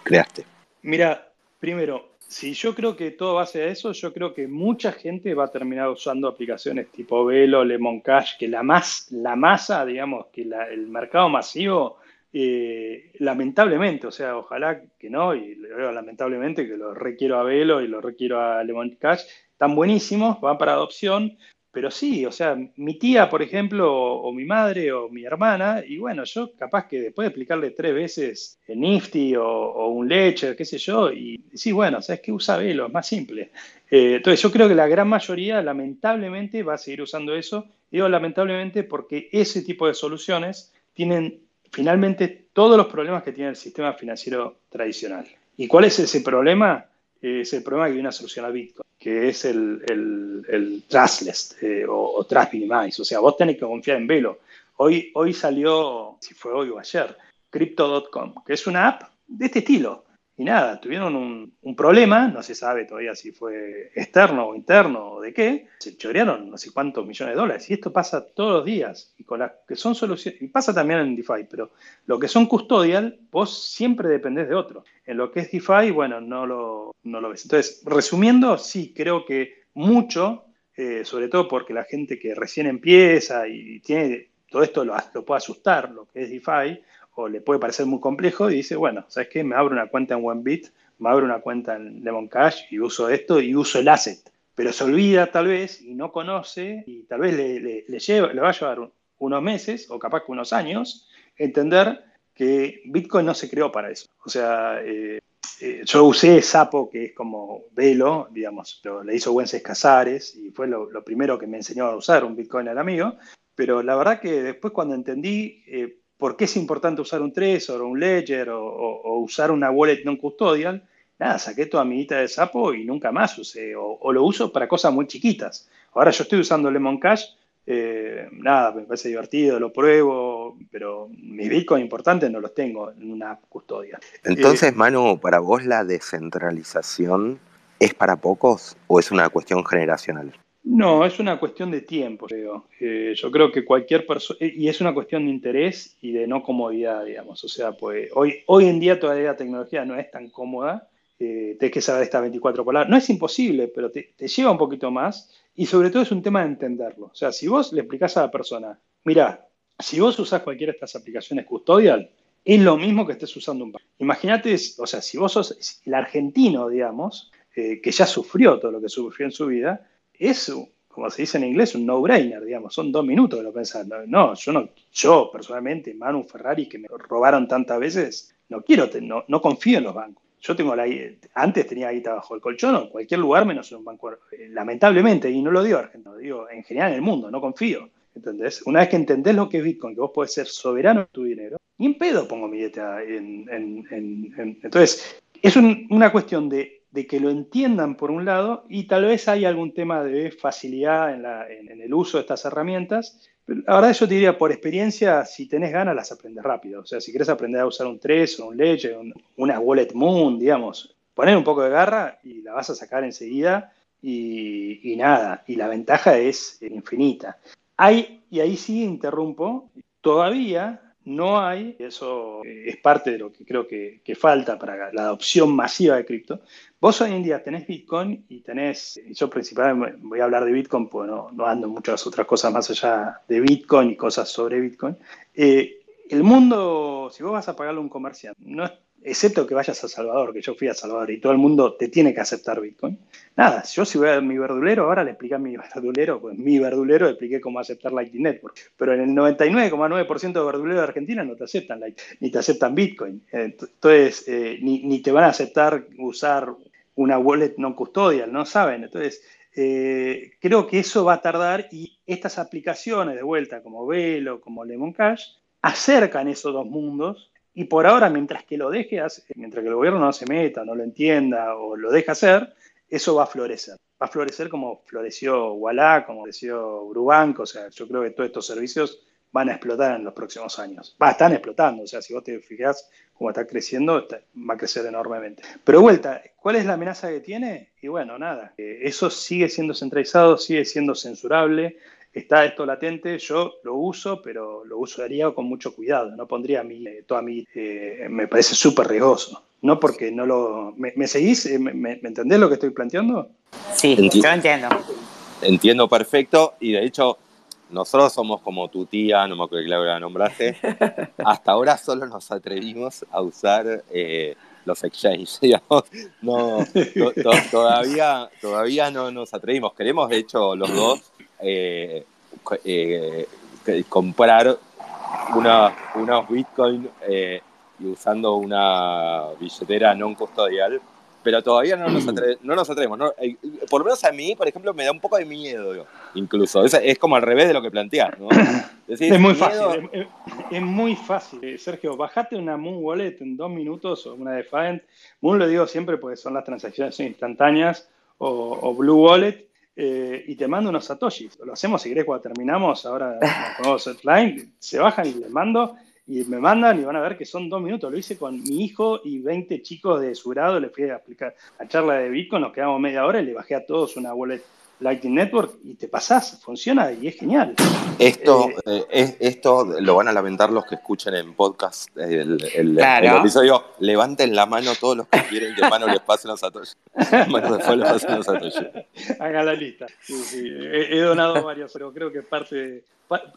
creaste? Mira, primero, si yo creo que todo va hacia eso, yo creo que mucha gente va a terminar usando aplicaciones tipo Velo, Lemon Cash, que la, más, la masa, digamos, que el mercado masivo eh, lamentablemente, o sea, ojalá que no, y lamentablemente que lo requiero a Velo y lo requiero a Lemon Cash, están buenísimos, van para adopción, pero sí, o sea, mi tía, por ejemplo, o, mi madre o mi hermana, y bueno, yo capaz que después de explicarle tres veces el Nifty o, un Ledger, qué sé yo, y sí, bueno, ¿sabes qué? Usa Velo, es más simple. Eh, entonces yo creo que la gran mayoría, lamentablemente, va a seguir usando eso. Digo lamentablemente porque ese tipo de soluciones tienen finalmente todos los problemas que tiene el sistema financiero tradicional. ¿Y cuál es ese problema? Es el problema que viene a solucionar Bitcoin que es el, el, trustless eh, o, trust minimize. O sea, vos tenés que confiar en Velo. Hoy, hoy salió, si fue hoy o ayer, Crypto.com, que es una app de este estilo. Y nada, tuvieron un, problema, no se sabe todavía si fue externo o interno o de qué, se chorearon no sé cuántos millones de dólares. Y esto pasa todos los días. Y con las que son soluciones, y pasa también en DeFi, pero lo que son custodial, vos siempre dependés de otro. En lo que es DeFi, bueno, no lo, no lo ves. Entonces, resumiendo, sí, creo que mucho, eh, sobre todo porque la gente que recién empieza y tiene todo esto lo, lo puede asustar, lo que es DeFi, o le puede parecer muy complejo y dice, bueno, ¿sabes qué? Me abro una cuenta en OneBit, me abro una cuenta en Lemon Cash y uso esto y uso el asset. Pero se olvida tal vez y no conoce y tal vez le, lleva, le va a llevar unos meses o capaz que unos años entender que Bitcoin no se creó para eso. O sea, eh, eh, yo usé Sapo, que es como Velo, digamos, lo, le hizo Wences Casares y fue lo, primero que me enseñó a usar un Bitcoin al amigo. Pero la verdad que después cuando entendí eh, por qué es importante usar un Trezor o un Ledger o, usar una wallet non custodial, nada, saqué toda mi guita de sapo y nunca más usé, o, lo uso para cosas muy chiquitas. Ahora yo estoy usando Lemon Cash, eh, nada, me parece divertido, lo pruebo, pero mis bitcoins importantes no los tengo en una custodia. Entonces, eh, Manu, para vos la descentralización es para pocos o es una cuestión generacional? No, es una cuestión de tiempo, creo. Eh, yo creo que cualquier persona, y es una cuestión de interés y de no comodidad, digamos. O sea, pues hoy, hoy en día todavía la tecnología no es tan cómoda, eh, tienes que saber esta 24 polar. No es imposible, pero te, lleva un poquito más y sobre todo es un tema de entenderlo. O sea, si vos le explicás a la persona, mira, si vos usás cualquiera de estas aplicaciones custodial, es lo mismo que estés usando un banco. Imagínate, o sea, si vos sos el argentino, digamos, eh, que ya sufrió todo lo que sufrió en su vida, es, como se dice en inglés, un no-brainer, digamos, son dos minutos de lo pensar. No, yo no, yo personalmente, Manu Ferrari, que me robaron tantas veces, no quiero, no, no confío en los bancos. Yo tengo la antes tenía guita bajo el colchón en cualquier lugar menos en un banco. Eh, lamentablemente, y no lo digo argentino, digo en general en el mundo, no confío. ¿Entendés? Una vez que entendés lo que es Bitcoin, que vos podés ser soberano en tu dinero, ni en pedo pongo mi dieta en. entonces, es una cuestión de de que lo entiendan por un lado y tal vez hay algún tema de facilidad en, el uso de estas herramientas. Pero la verdad yo te diría, por experiencia, si tenés ganas, las aprendes rápido. O sea, si quieres aprender a usar un 3 o un Ledger, una Wallet Moon, digamos, poner un poco de garra y la vas a sacar enseguida y, nada. Y la ventaja es infinita. Y ahí sí interrumpo, todavía no hay, eso es parte de lo que creo que, falta para la adopción masiva de cripto. Vos hoy en día tenés Bitcoin y tenés, yo principalmente voy a hablar de Bitcoin porque no, no ando muchas otras cosas más allá de Bitcoin y cosas sobre Bitcoin. Eh, el mundo, si vos vas a pagarle a un comerciante, no es excepto que vayas a Salvador, que yo fui a Salvador y todo el mundo te tiene que aceptar Bitcoin. Nada, yo si voy a mi verdulero, ahora le expliqué a mi verdulero, pues mi verdulero le expliqué cómo aceptar Lightning Network. Pero en el 99,9% de verduleros de Argentina no te aceptan Lightning, ni te aceptan Bitcoin. Entonces, eh, ni, te van a aceptar usar una wallet no custodial, no saben. Entonces, eh, creo que eso va a tardar y estas aplicaciones de vuelta como Velo, como Lemon Cash, acercan esos dos mundos y por ahora, mientras que lo deje, mientras que el gobierno no se meta, no lo entienda o lo deje hacer, eso va a florecer. Va a florecer como floreció Walla, como floreció Brubank, o sea, yo creo que todos estos servicios van a explotar en los próximos años. Va, están explotando, o sea, si vos te fijas cómo está creciendo, va a crecer enormemente. Pero vuelta, ¿cuál es la amenaza que tiene? Y bueno, nada, eso sigue siendo centralizado, sigue siendo censurable, está esto latente, yo lo uso, pero lo usaría con mucho cuidado, no pondría mi, eh, toda mi, eh, me parece súper riesgoso, no porque no lo, ¿me, seguís? Eh, ¿Me, entendés lo que estoy planteando? Sí, yo entiendo. Entiendo perfecto y de hecho nosotros somos como tu tía, no me acuerdo que la nombraste, hasta ahora solo nos atrevimos a usar eh, los exchanges, digamos. No, todavía, todavía no nos atrevimos. Queremos, de hecho, los dos eh, eh, comprar unos bitcoins y usando una billetera no custodial pero todavía no nos, no nos atrevemos. Eh, por lo menos a mí, por ejemplo, me da un poco de miedo, incluso. Es, es como al revés de lo que planteas, ¿no? es muy fácil, es, muy fácil. Sergio, bajate una Moon Wallet en dos minutos o una Defiant. Moon lo digo siempre porque son las transacciones instantáneas o, Blue Wallet. Eh, y te mando unos satoshis. Lo hacemos si querés cuando terminamos. Ahora con Setline, se bajan y les mando y me mandan y van a ver que son dos minutos. Lo hice con mi hijo y 20 chicos de su grado. Le fui a explicar la charla de Bitcoin, nos quedamos media hora y le bajé a todos una wallet Lightning Network y te pasás, funciona y es genial. Esto, eh, eh, esto lo van a lamentar los que escuchen en podcast el, el, episodio. Levanten la mano todos los que quieren que Mano les pase los satoshi. Mano después les pase los satoshi. Haga la lista. He, donado varios, pero creo que es parte,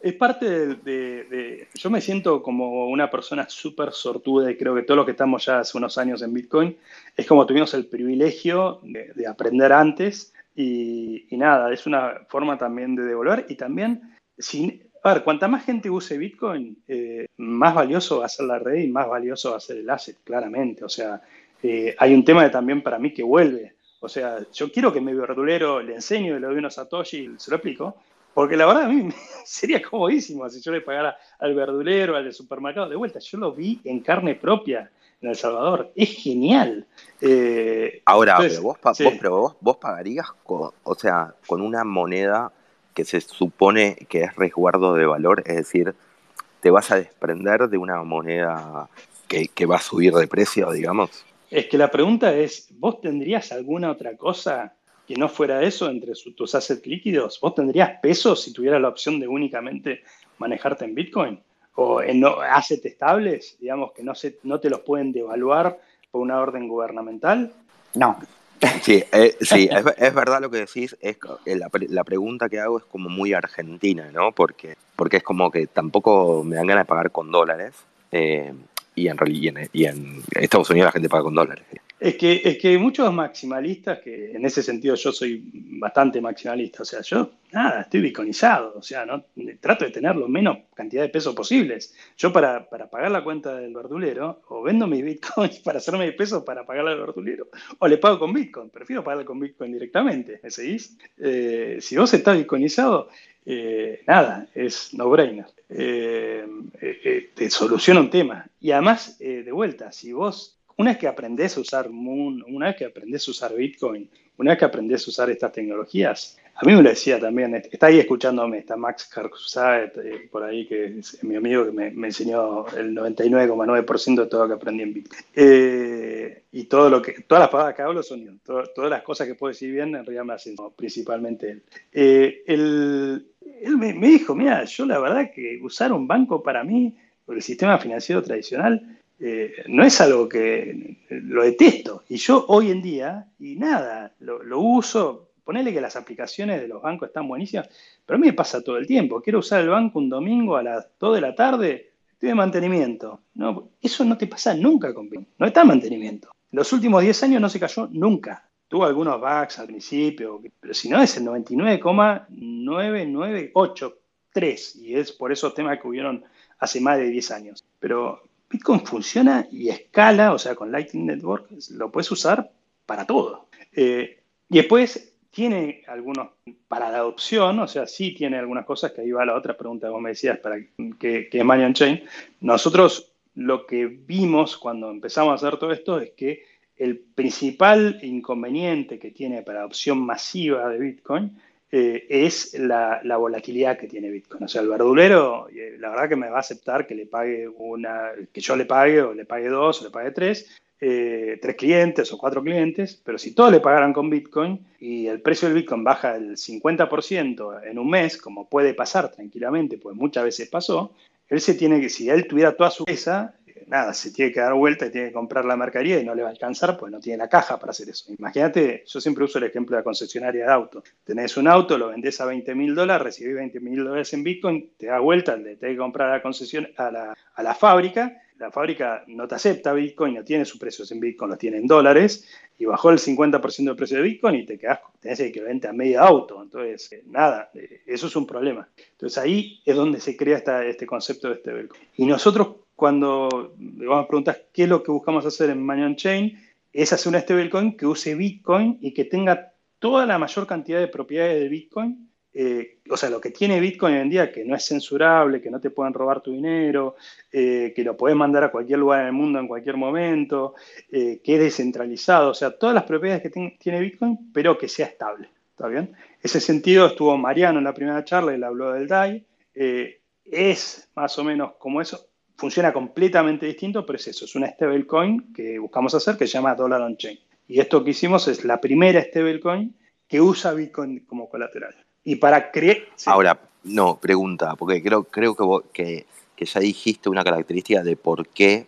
es parte de, Yo me siento como una persona súper sortuda y creo que todos los que estamos ya hace unos años en Bitcoin es como tuvimos el privilegio de aprender antes y, nada, es una forma también de devolver y también, sin, a ver, cuanta más gente use Bitcoin, eh, más valioso va a ser la red y más valioso va a ser el asset, claramente. O sea, eh, hay un tema de, también para mí que vuelve. O sea, yo quiero que mi verdulero le enseño, le doy unos Satoshi y se lo explico, porque la verdad a mí sería comodísimo si yo le pagara al verdulero, al de supermercado de vuelta. Yo lo vi en carne propia en El Salvador. Es genial. Eh, Ahora, pero, vos, vos, vos, pagarías con, o sea, con una moneda que se supone que es resguardo de valor, es decir, te vas a desprender de una moneda que, que va a subir de precio, digamos. Es que la pregunta es, ¿vos tendrías alguna otra cosa que no fuera eso entre tus assets líquidos? ¿Vos tendrías pesos si tuvieras la opción de únicamente manejarte en Bitcoin? O en no, assets estables, digamos, que no, se, no te los pueden devaluar por una orden gubernamental? No. Sí, eh, sí es, verdad lo que decís. Es, eh, la, la, pregunta que hago es como muy argentina, ¿no? Porque, porque es como que tampoco me dan ganas de pagar con dólares. Eh, y, en, y, Estados Unidos la gente paga con dólares. Es que, es que muchos maximalistas, que en ese sentido yo soy bastante maximalista, o sea, yo nada, estoy bitcoinizado, o sea, no trato de tener lo menos cantidad de pesos posibles. Yo para, para pagar la cuenta del verdulero, o vendo mis bitcoins para hacerme pesos para pagarle al verdulero, o le pago con bitcoin, prefiero pagarle con bitcoin directamente, ¿me seguís? Eh, si vos estás bitcoinizado, eh, nada, es no-brainer. Eh, te soluciona un tema. Y además, de vuelta, si vos una vez que aprendes a usar Moon, una vez que aprendes a usar Bitcoin, una vez que aprendes a usar estas tecnologías, a mí me lo decía también, está ahí escuchándome, está Max Karkusaet eh, por ahí, que es mi amigo que me, enseñó el 99,9% de todo lo que aprendí en Bitcoin. Eh, y todo lo que, todas las palabras que hablo son todas las cosas que puedo decir bien, en realidad me hacen principalmente él. Eh, él, me, me, dijo, mira, yo la verdad que usar un banco para mí, el sistema financiero tradicional, eh, no es algo que lo detesto. Y yo hoy en día, y nada, lo, uso, ponele que las aplicaciones de los bancos están buenísimas, pero a mí me pasa todo el tiempo. Quiero usar el banco un domingo a las 2 de la tarde, estoy de mantenimiento. No, eso no te pasa nunca con No está en mantenimiento. Los últimos 10 años no se cayó nunca. Tuvo algunos bugs al principio, pero si no es el 99,9983. Y es por esos temas que hubieron hace más de 10 años. Pero Bitcoin funciona y escala, o sea, con Lightning Network lo puedes usar para todo. Eh, y después tiene algunos para la adopción, o sea, sí tiene algunas cosas, que ahí va la otra pregunta que vos me decías, para que, que es Marion Chain. Nosotros lo que vimos cuando empezamos a hacer todo esto es que el principal inconveniente que tiene para adopción masiva de Bitcoin eh, es la, volatilidad que tiene Bitcoin. O sea, el verdulero, eh, la verdad que me va a aceptar que le pague una, que yo le pague, o le pague dos, o le pague tres, eh, tres clientes o cuatro clientes, pero si todos le pagaran con Bitcoin y el precio del Bitcoin baja el 50% en un mes, como puede pasar tranquilamente, pues muchas veces pasó, él se tiene que, si él tuviera toda su nada, se tiene que dar vuelta y tiene que comprar la mercadería y no le va a alcanzar, pues no tiene la caja para hacer eso. Imagínate, yo siempre uso el ejemplo de la concesionaria de auto. Tenés un auto, lo vendés a 20 mil dólares, recibís 20 mil dólares en Bitcoin, te das vuelta, le tenés que comprar a la concesión, a la, a la fábrica la fábrica no te acepta Bitcoin, no tiene sus precios en Bitcoin, los tiene en dólares, y bajó el 50% del precio de Bitcoin y te quedas, tenés el equivalente a medio auto. Entonces, eh, nada, eh, eso es un problema. Entonces ahí es donde se crea este concepto de este Bitcoin. Y nosotros cuando a preguntar qué es lo que buscamos hacer en Manon Chain, es hacer una stablecoin que use Bitcoin y que tenga toda la mayor cantidad de propiedades de Bitcoin eh, o sea, lo que tiene Bitcoin hoy en día, que no es censurable, que no te pueden robar tu dinero, eh, que lo puedes mandar a cualquier lugar en el mundo en cualquier momento, eh, que es descentralizado, o sea, todas las propiedades que tiene Bitcoin, pero que sea estable. ¿Está bien? Ese sentido estuvo Mariano en la primera charla, él habló del DAI. es más o menos como eso, funciona completamente distinto, pero es eso, es una stablecoin que buscamos hacer que se llama Dollar on Chain. Y esto que hicimos es la primera stablecoin que usa Bitcoin como colateral. Y para creer... Ahora, no, pregunta, porque creo, creo que, que, ya dijiste una característica de por qué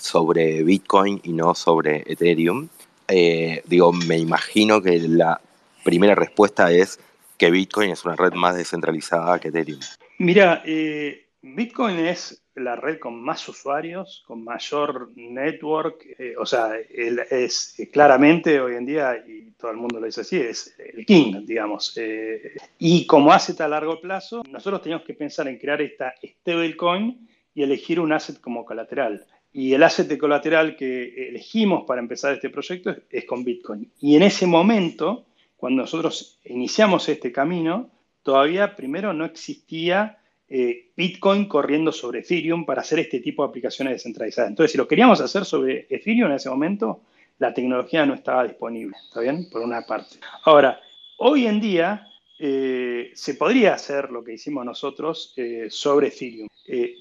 sobre Bitcoin y no sobre Ethereum. Eh, digo, me imagino que la primera respuesta es que Bitcoin es una red más descentralizada que Ethereum. Mira, eh, Bitcoin es la red con más usuarios, con mayor network, eh, o sea, es eh, claramente hoy en día, y todo el mundo lo dice así, es el king, digamos. Eh, y como asset a largo plazo, nosotros teníamos que pensar en crear esta stablecoin y elegir un asset como colateral. Y el asset de colateral que elegimos para empezar este proyecto es con Bitcoin. Y en ese momento, cuando nosotros iniciamos este camino, todavía primero no existía eh, Bitcoin corriendo sobre Ethereum para hacer este tipo de aplicaciones descentralizadas. Entonces, si lo queríamos hacer sobre Ethereum en ese momento, la tecnología no estaba disponible, ¿está bien? Por una parte. Ahora, hoy en día eh, se podría hacer lo que hicimos nosotros eh, sobre Ethereum,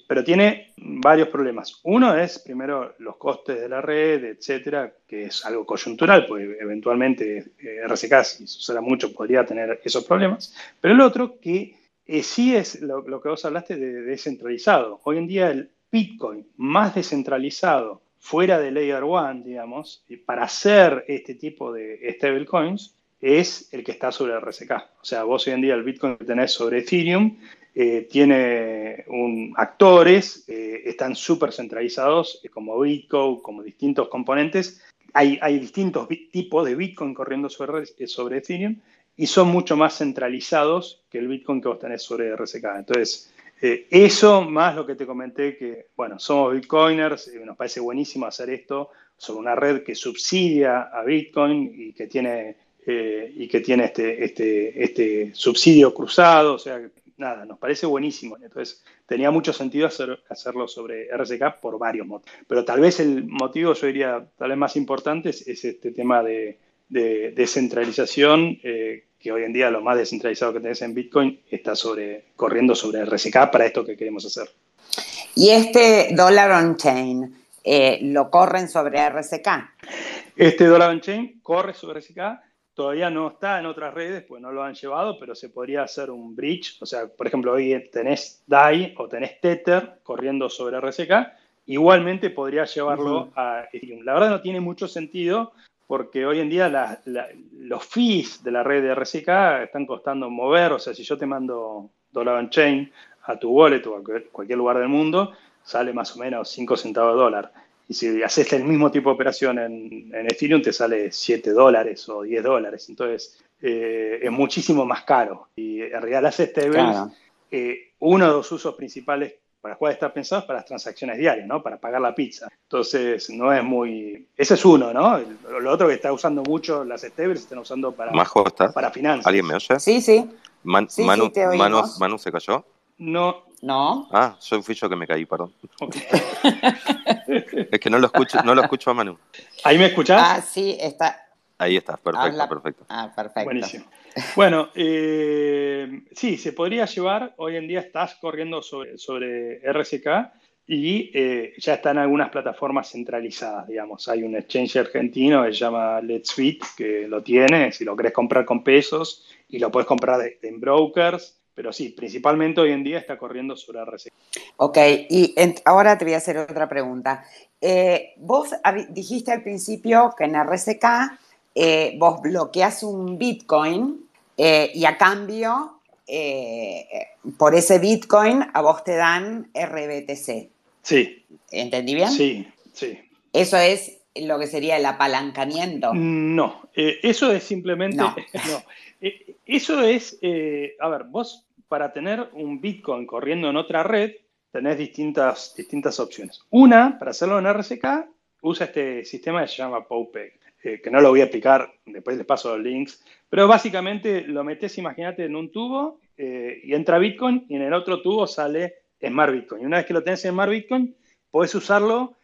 pero tiene varios problemas. Uno es, primero, los costes de la red, etcétera, que es algo coyuntural, pues eventualmente RCK, si suceda mucho, podría tener esos problemas. Pero el otro, que eh, sí es lo, que vos hablaste de, descentralizado. Hoy en día el Bitcoin más descentralizado fuera de Layer One, digamos, para hacer este tipo de stablecoins es el que está sobre RSK. O sea, vos hoy en día el Bitcoin que tenés sobre Ethereum eh, tiene un, actores, eh, están súper centralizados como Bitcoin, como distintos componentes. Hay, hay distintos tipos de Bitcoin corriendo sobre, sobre Ethereum y son mucho más centralizados que el Bitcoin que vos tenés sobre RSK. Entonces, eh, eso más lo que te comenté, que, bueno, somos Bitcoiners, y nos parece buenísimo hacer esto sobre una red que subsidia a Bitcoin y que tiene, eh, y que tiene este, este, este subsidio cruzado, o sea, nada, nos parece buenísimo. Entonces, tenía mucho sentido hacer, hacerlo sobre RSK por varios motivos. Pero tal vez el motivo, yo diría, tal vez más importante es este tema de de descentralización, eh, que hoy en día lo más descentralizado que tenés en Bitcoin está sobre, corriendo sobre RSK para esto que queremos hacer. ¿Y este dólar on chain eh, lo corren sobre RSK? Este dólar on chain corre sobre RSK, todavía no está en otras redes, pues no lo han llevado, pero se podría hacer un bridge, o sea, por ejemplo, hoy tenés DAI o tenés Tether corriendo sobre RSK, igualmente podría llevarlo a Ethereum. La verdad no tiene mucho sentido porque hoy en día los fees de la red de RCK están costando mover, o sea, si yo te mando dólar on chain a tu wallet o a cualquier lugar del mundo, sale más o menos 5 centavos de dólar. Y si haces el mismo tipo de operación en, Ethereum, te sale 7 dólares o 10 dólares. Entonces, eh, es muchísimo más caro. Y en realidad las stables, eh, uno de los usos principales para cuál está pensado para las transacciones diarias, ¿no? Para pagar la pizza. Entonces, no es muy... Ese es uno, ¿no? Lo otro que está usando mucho las stables están usando para, para finanzas. ¿Alguien me oye? Sí, sí. Manu, Manu, se cayó? No. No. Ah, yo fui yo que me caí, perdón. es que no lo escucho, no lo escucho a Manu. ¿Ahí me escuchás? Ah, sí, está. Ahí está, perfecto, perfecto. Ah, perfecto. Buenísimo. Bueno, eh, sí, se podría llevar. Hoy en día estás corriendo sobre, sobre RSK y eh, ya están algunas plataformas centralizadas, digamos. Hay un exchange argentino que se llama Let's Fit, que lo tiene, si lo querés comprar con pesos y lo puedes comprar en brokers. pero sí, principalmente hoy en día está corriendo sobre RSK. Ok, y ahora te voy a hacer otra pregunta. Eh, vos dijiste al principio que en RSK eh, vos bloqueas un Bitcoin eh, y a cambio, por ese Bitcoin, a vos te dan RBTC. Sí. ¿Entendí bien? Sí, sí. Eso es lo que sería el apalancamiento. No, eso es simplemente... no. Eso es, eh, a ver, vos para tener un Bitcoin corriendo en otra red, tenés distintas, distintas opciones. Una, para hacerlo en RSK, usa este sistema que se llama PowPeg, eh, que no lo voy a explicar, después les paso los links, pero básicamente lo metes, imagínate, en un tubo eh, y entra Bitcoin y en el otro tubo sale Smart Bitcoin. Y una vez que lo tenés en Smart Bitcoin, podés usarlo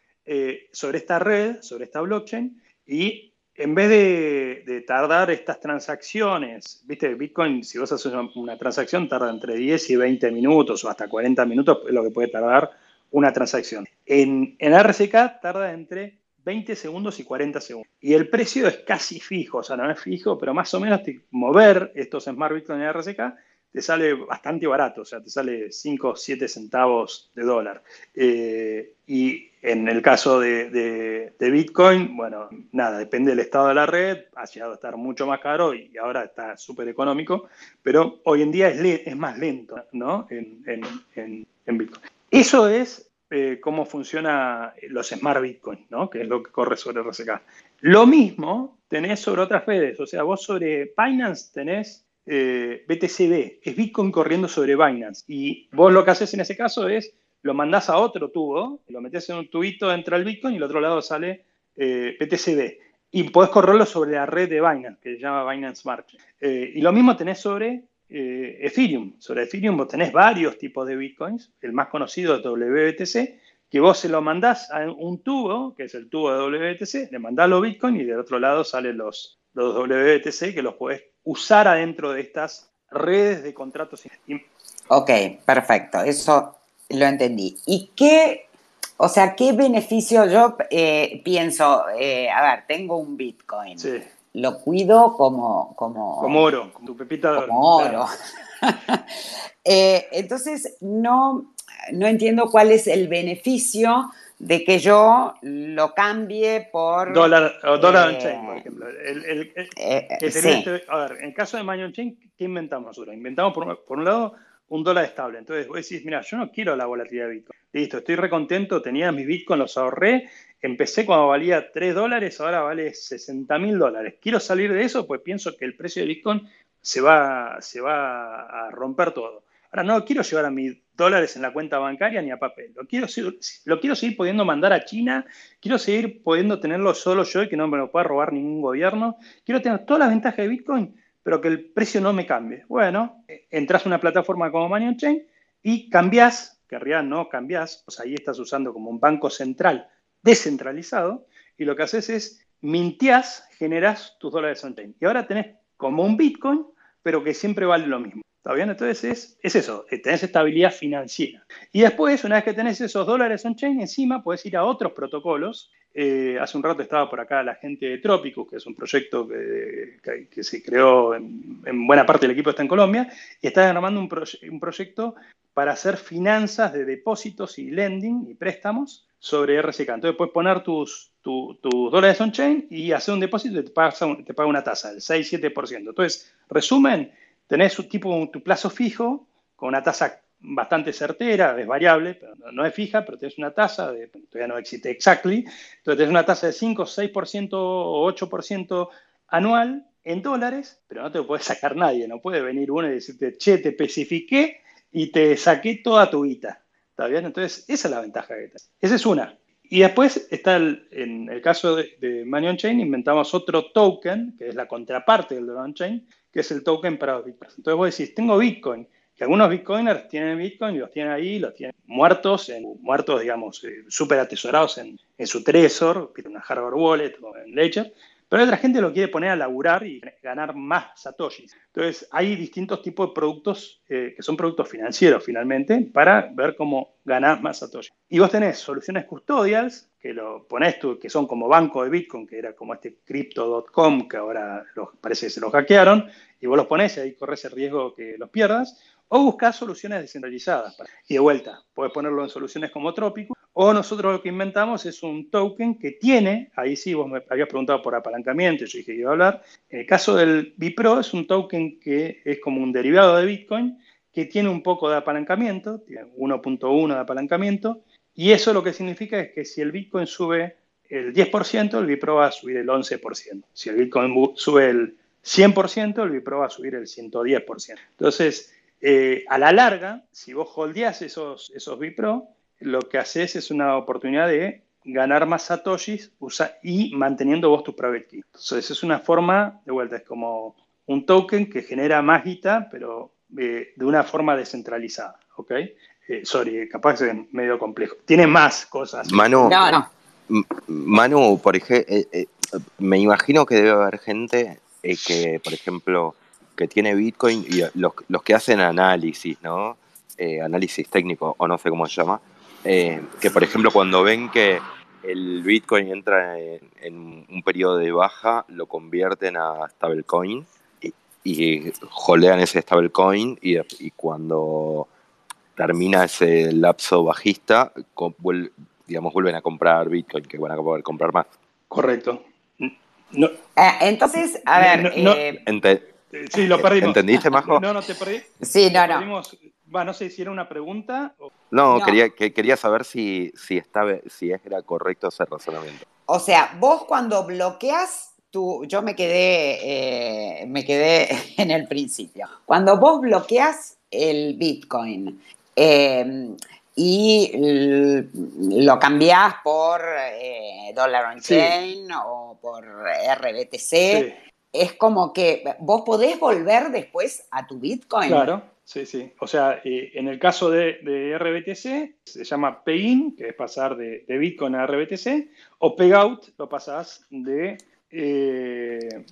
sobre esta red, sobre esta blockchain, y en vez de, tardar estas transacciones, viste, Bitcoin, si vos haces una, transacción, tarda entre 10 y 20 minutos o hasta 40 minutos, es lo que puede tardar una transacción. En, en RCK tarda entre 20 segundos y 40 segundos. Y el precio es casi fijo, o sea, no es fijo, pero más o menos mover estos Smart Bitcoin en RCK te sale bastante barato, o sea, te sale 5 o 7 centavos de dólar. Eh, y en el caso de, Bitcoin, bueno, nada, depende del estado de la red, ha llegado a estar mucho más caro y ahora está súper económico, pero hoy en día es, es más lento, ¿no? En, Bitcoin. Eso es eh, cómo funcionan los Smart Bitcoin, ¿no? Que es lo que corre sobre RSK. Lo mismo tenés sobre otras redes, o sea, vos sobre Binance tenés eh, BTCB, es Bitcoin corriendo sobre Binance. Y vos lo que haces en ese caso es, lo mandás a otro tubo, lo metes en un tubito, entra el Bitcoin y el otro lado sale eh, BTCB. Y podés correrlo sobre la red de Binance, que se llama Binance Smart. Eh, y lo mismo tenés sobre Ethereum. Sobre Ethereum vos tenés varios tipos de Bitcoins. El más conocido es WBTC, que vos se lo mandás a un tubo, que es el tubo de WBTC, le mandás los Bitcoin y del otro lado salen los, los WBTC que los podés usar adentro de estas redes de contratos. Ok, perfecto, eso lo entendí. ¿Y qué, o sea, qué beneficio yo eh, pienso, eh, a ver, tengo un Bitcoin, lo cuido como... Como, como oro, como tu pepita de oro. Como oro. Eh, entonces, no, no entiendo cuál es el beneficio de que yo lo cambie por... Dólar, o dólar on chain, por ejemplo. El, eh, este, a ver, en el caso de Money on chain, ¿qué inventamos nosotros? Inventamos, por, por, un lado, un dólar estable. Entonces, vos decís, mira, yo no quiero la volatilidad de Bitcoin. Listo, estoy recontento, tenía mis Bitcoin, los ahorré, empecé cuando valía 3 dólares, ahora vale 60 mil dólares. Quiero salir de eso, pues pienso que el precio de Bitcoin se va, se va a romper todo. Ahora no quiero llevar a mis dólares en la cuenta bancaria ni a papel. Lo quiero, lo quiero seguir pudiendo mandar a China, quiero seguir pudiendo tenerlo solo yo y que no me lo pueda robar ningún gobierno. Quiero tener todas las ventajas de Bitcoin, pero que el precio no me cambie. Bueno, entras a una plataforma como Money Chain y cambias, que en realidad no cambias, pues ahí estás usando como un banco central descentralizado y lo que haces es mintias, generas tus dólares on-chain. Y ahora tenés como un Bitcoin, pero que siempre vale lo mismo. ¿Está bien? Entonces es, eso, eh, tenés estabilidad financiera. Y después, una vez que tenés esos dólares on-chain, encima puedes ir a otros protocolos. Eh, hace un rato estaba por acá la gente de Tropicus, que es un proyecto que, se creó, en, buena parte del equipo está en Colombia, y está armando un, un proyecto para hacer finanzas de depósitos y lending y préstamos sobre RSK. Entonces puedes poner tus, dólares on-chain y hacer un depósito y te paga, te paga una tasa del 6-7%. Entonces, resumen, tenés un tipo, tu plazo fijo con una tasa bastante certera, es variable, pero no, es fija, pero tienes una tasa, de, todavía no existe exactly, entonces tienes una tasa de 5, 6% o 8% anual en dólares, pero no te lo puede sacar nadie, no puede venir uno y decirte, che, te especifiqué y te saqué toda tu guita. ¿Está bien? Entonces, esa es la ventaja que tenés. Esa es una. Y después está en el caso de, de Money on Chain, inventamos otro token, que es la contraparte del on Chain, que es el token para los bitcoins. Entonces vos decís, tengo bitcoin, que algunos bitcoiners tienen bitcoin y los tienen ahí, los tienen muertos, en, muertos, digamos, eh, súper atesorados en, en, su Trezor, una Harvard Wallet o en Ledger, pero otra gente lo quiere poner a laburar y ganar más satoshis. Entonces, hay distintos tipos de productos eh, que son productos financieros finalmente para ver cómo ganar más satoshis. Y vos tenés soluciones custodials que lo pones tú, que son como banco de Bitcoin, que era como este crypto.com, que ahora parece que se lo hackearon, y vos los pones y ahí corres el riesgo que los pierdas. o buscas soluciones descentralizadas. Y de vuelta, puedes ponerlo en soluciones como Trópico, o nosotros lo que inventamos es un token que tiene, ahí sí vos me habías preguntado por apalancamiento, yo dije que iba a hablar, en el caso del Bipro es un token que es como un derivado de Bitcoin, que tiene un poco de apalancamiento, tiene 1.1 de apalancamiento, y eso lo que significa es que si el Bitcoin sube el 10%, el Bipro va a subir el 11%. Si el Bitcoin sube el 100%, el Bipro va a subir el 110%. Entonces, eh, a la larga, si vos holdeás esos, esos Bipro, lo que haces es una oportunidad de ganar más satoshis y manteniendo vos tu private key. Entonces, es una forma, de vuelta, es como un token que genera más guita, pero eh, de una forma descentralizada, ¿ok? Eh, sorry, capaz es medio complejo. Tiene más cosas. Manu, Manu por ejemplo, eh, me imagino que debe haber gente que, por ejemplo, que tiene Bitcoin y los, que hacen análisis, ¿no? análisis técnico, o no sé cómo se llama, que por ejemplo cuando ven que el Bitcoin entra en, un periodo de baja, lo convierten a stablecoin y holdean ese stablecoin y, y cuando termina ese lapso bajista, digamos, vuelven a comprar Bitcoin, que van a poder comprar más. Correcto. No. Eh, entonces, a ver... Eh, eh, sí, lo perdimos. ¿Entendiste, Majo? No, no te perdí. Sí, no, no. No sé si era una pregunta. No, Quería, que, quería saber si, si, estaba, si era correcto ese razonamiento. O sea, vos cuando bloqueas yo me quedé, eh, me quedé en el principio. Cuando vos bloqueas el Bitcoin eh, y lo cambiás por eh, Dollar on Chain o por RBTC, es como que vos podés volver después a tu Bitcoin. Claro, sí, sí. O sea, en el caso de, RBTC se llama Pay-in, que es pasar de, de Bitcoin a RBTC, o Payout lo pasás de eh,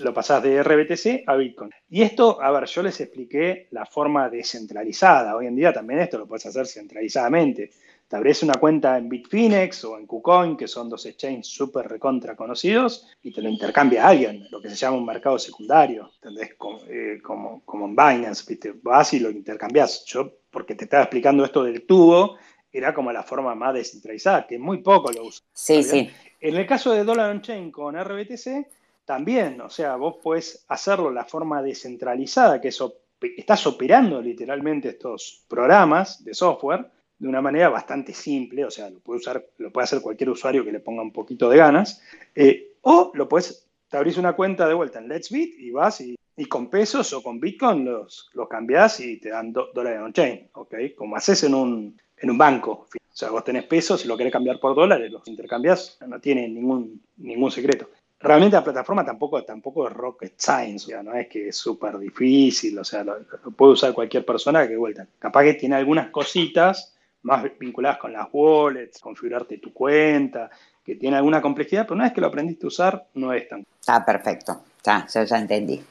lo pasás de RBTC a Bitcoin. Y esto, a ver, yo les expliqué la forma descentralizada. Hoy en día también esto lo puedes hacer centralizadamente. Te abrís una cuenta en Bitfinex o en KuCoin, que son dos exchanges súper recontra conocidos, y te lo intercambia alguien, lo que se llama un mercado secundario, ¿entendés? Como, eh, como, en Binance, ¿viste? vas y lo intercambias. Yo, porque te estaba explicando esto del tubo, era como la forma más descentralizada, que muy poco lo uso. Sí, sí. En el caso de Dollar on Chain con RBTC, también, o sea, vos puedes hacerlo la forma descentralizada, que eso, estás operando literalmente estos programas de software de una manera bastante simple, o sea, lo puede, usar, lo puede hacer cualquier usuario que le ponga un poquito de ganas, eh, o lo puedes, te abrís una cuenta de vuelta en Let's Bit y vas y, con pesos o con Bitcoin los, los cambias y te dan dólares on-chain, ¿ok? Como haces en un, en un banco. O sea, vos tenés pesos, y lo querés cambiar por dólares, los intercambias, no tiene ningún, ningún secreto. Realmente la plataforma tampoco, tampoco es rocket science, o sea, no es que es súper difícil, o sea, lo, puede usar cualquier persona que vuelta. Capaz que tiene algunas cositas más vinculadas con las wallets, configurarte tu cuenta, que tiene alguna complejidad, pero una vez que lo aprendiste a usar, no es tan. Ah, perfecto, ya, ya, ya entendí.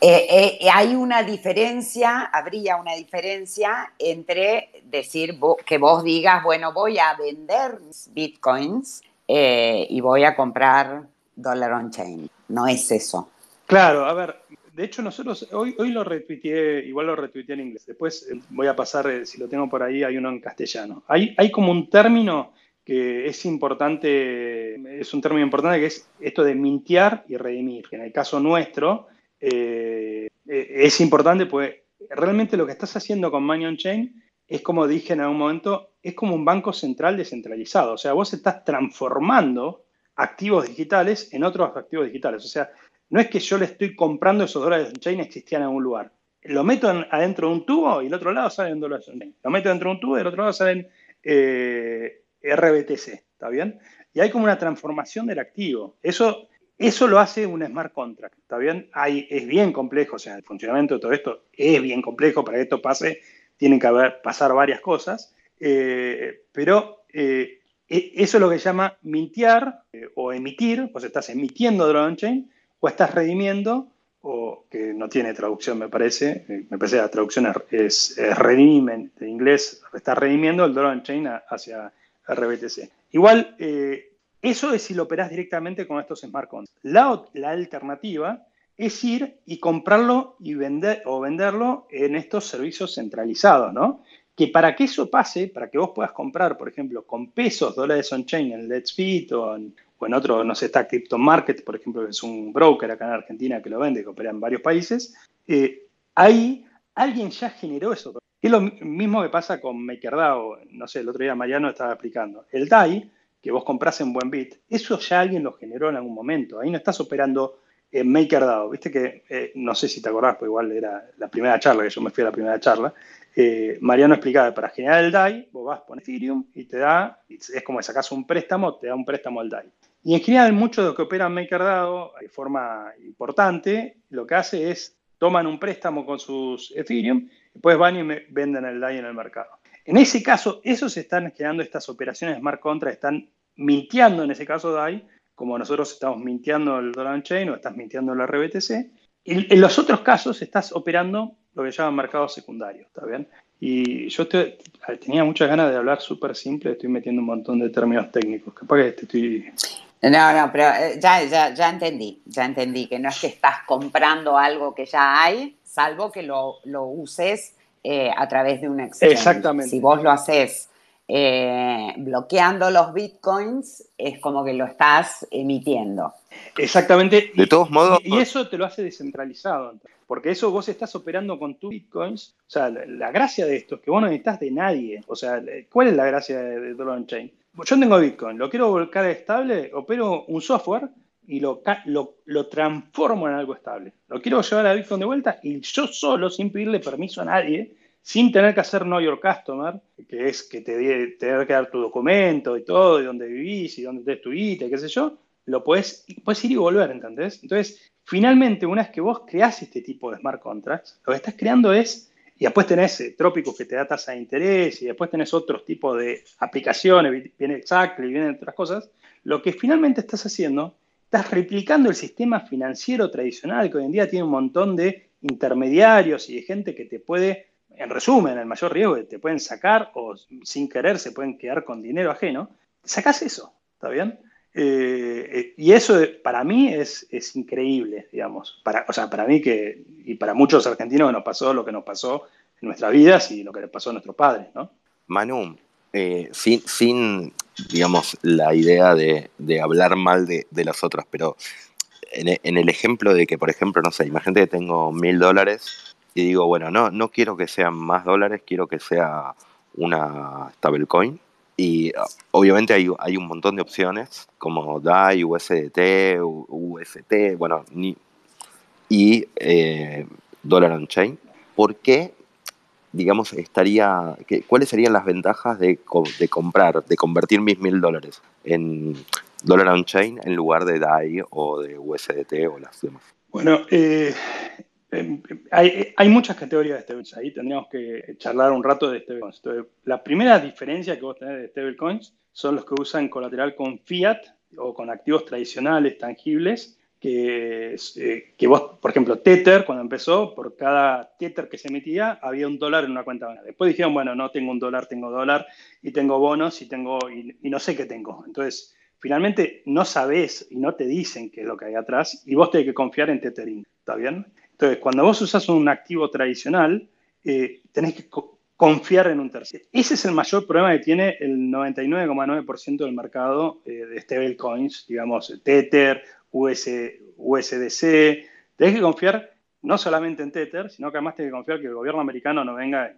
Eh, eh, hay una diferencia, habría una diferencia entre decir que vos digas, bueno, voy a vender bitcoins eh, y voy a comprar dollar on chain. No es eso. Claro, a ver, de hecho nosotros hoy, hoy lo retuiteé, igual lo retuiteé en inglés. Después voy a pasar, si lo tengo por ahí, hay uno en castellano. Hay, hay como un término que es importante, es un término importante que es esto de mintear y redimir. En el caso nuestro, eh, eh, es importante, pues realmente lo que estás haciendo con Money on Chain es como dije en algún momento, es como un banco central descentralizado. O sea, vos estás transformando activos digitales en otros activos digitales. O sea, no es que yo le estoy comprando esos dólares on chain existían en algún lugar. Lo meto adentro de un tubo y el otro lado salen dólares on chain. Lo meto dentro de un tubo y del otro lado salen eh, RBTC. ¿Está bien? Y hay como una transformación del activo. Eso eso lo hace un smart contract, ¿está bien? Es bien complejo, o sea, el funcionamiento de todo esto es bien complejo, para que esto pase tienen que haber, pasar varias cosas, eh, pero eh, e, eso es lo que llama mintear eh, o emitir, pues estás emitiendo de on-chain o estás redimiendo, o que no tiene traducción me parece, me parece que la traducción es, es redime en inglés, está redimiendo el on-chain hacia RBTC. Igual, eso es si lo operás directamente con estos smart contracts. La, la alternativa es ir y comprarlo y vender o venderlo en estos servicios centralizados, ¿no? Que para que eso pase, para que vos puedas comprar, por ejemplo, con pesos dólares on-chain en Let's Fit o en, otro, no sé, está Crypto Market, por ejemplo, que es un broker acá en Argentina que lo vende, que opera en varios países, eh, ahí alguien ya generó eso. Es lo mismo que pasa con MakerDAO. No sé, el otro día Mariano estaba explicando. El DAI, que vos compras en Buenbit, eso ya alguien lo generó en algún momento. Ahí no estás operando en MakerDAO. Viste que, eh, no sé si te acordás, pues igual era la primera charla, que yo me fui a la primera charla. Eh, Mariano explicaba para generar el DAI, vos vas, pones Ethereum y te da, es como que sacas un préstamo, te da un préstamo al DAI. Y en general, muchos de los que operan MakerDAO de forma importante, lo que hace es toman un préstamo con sus Ethereum, después van y venden el DAI en el mercado. En ese caso, esos están generando estas operaciones smart contract, están mintiendo en ese caso DAI, como nosotros estamos mintiendo el Dollar Chain o estás mintiendo el RBTC. En, en los otros casos estás operando lo que llaman mercado secundario, ¿está bien? Y yo tenía muchas ganas de hablar súper simple, estoy metiendo un montón de términos técnicos. Capaz que estoy no, no, pero eh, ya, ya, ya entendí, ya entendí que no es que estás comprando algo que ya hay, salvo que lo, uses eh, a través de un exchange. Exactamente. Si vos lo haces eh, bloqueando los bitcoins, es como que lo estás emitiendo. Exactamente. De todos modos. Y, eso te lo hace descentralizado, porque eso vos estás operando con tus bitcoins. O sea, la, gracia de esto es que vos no necesitas de nadie. O sea, ¿cuál es la gracia de, de Dollar Chain? yo tengo Bitcoin, lo quiero volcar estable, opero un software y lo, lo, transformo en algo estable. Lo quiero llevar a Bitcoin de vuelta y yo solo, sin pedirle permiso a nadie, sin tener que hacer Know Your Customer, que es que te tener que dar tu documento y todo, y dónde vivís y dónde te estuviste, qué sé yo, lo puedes, puedes ir y volver, ¿entendés? Entonces, finalmente, una vez que vos creás este tipo de smart contracts, lo que estás creando es y después tenés eh, Trópicos que te da tasa de interés y después tenés otros tipos de aplicaciones, viene Exactly vienen otras cosas. Lo que finalmente estás haciendo, estás replicando el sistema financiero tradicional que hoy en día tiene un montón de intermediarios y de gente que te puede, en resumen, el mayor riesgo que te pueden sacar o sin querer se pueden quedar con dinero ajeno. Sacás eso, ¿está bien? Eh, eh, y eso para mí es, es, increíble, digamos. O sea, para mí que, y para muchos argentinos que nos pasó lo que nos pasó en nuestras vidas y lo que les pasó a nuestros padres, ¿no? Manu, eh, sin, sin, digamos, la idea de, de hablar mal de, de, las otras, pero en, en, el ejemplo de que, por ejemplo, no sé, imagínate que tengo mil dólares y digo, bueno, no, no quiero que sean más dólares, quiero que sea una stablecoin y ah, obviamente hay, hay, un montón de opciones como DAI, USDT, UST, bueno, ni, y eh, Dollar on Chain. ¿Por qué, digamos, estaría, cuáles serían las ventajas de, de, comprar, de convertir mis mil dólares en Dollar on Chain en lugar de DAI o de USDT o las demás? Bueno, eh, Em, hay, muchas categorías de stablecoins. Ahí tendríamos que charlar un rato de stablecoins. la primera diferencia que vos tenés de stablecoins son los que usan colateral con fiat o con activos tradicionales, tangibles, que, eh, vos, por ejemplo, Tether, cuando empezó, por cada Tether que se emitía, había un dólar en una cuenta bancaria. Después dijeron, bueno, no tengo un dólar, tengo dólar, y tengo bonos, y, tengo, y, no sé qué tengo. Entonces, finalmente no sabés y no te dicen qué es lo que hay atrás, y vos tenés que confiar en Tethering, ¿está bien? Entonces, cuando vos usas un activo tradicional, eh, tenés que confiar en un tercero. Ese es el mayor problema que tiene el 99,9% del mercado eh, de stablecoins, digamos, Tether, USDC. Tenés que confiar no solamente en Tether, sino que además tenés que confiar que el gobierno americano no venga,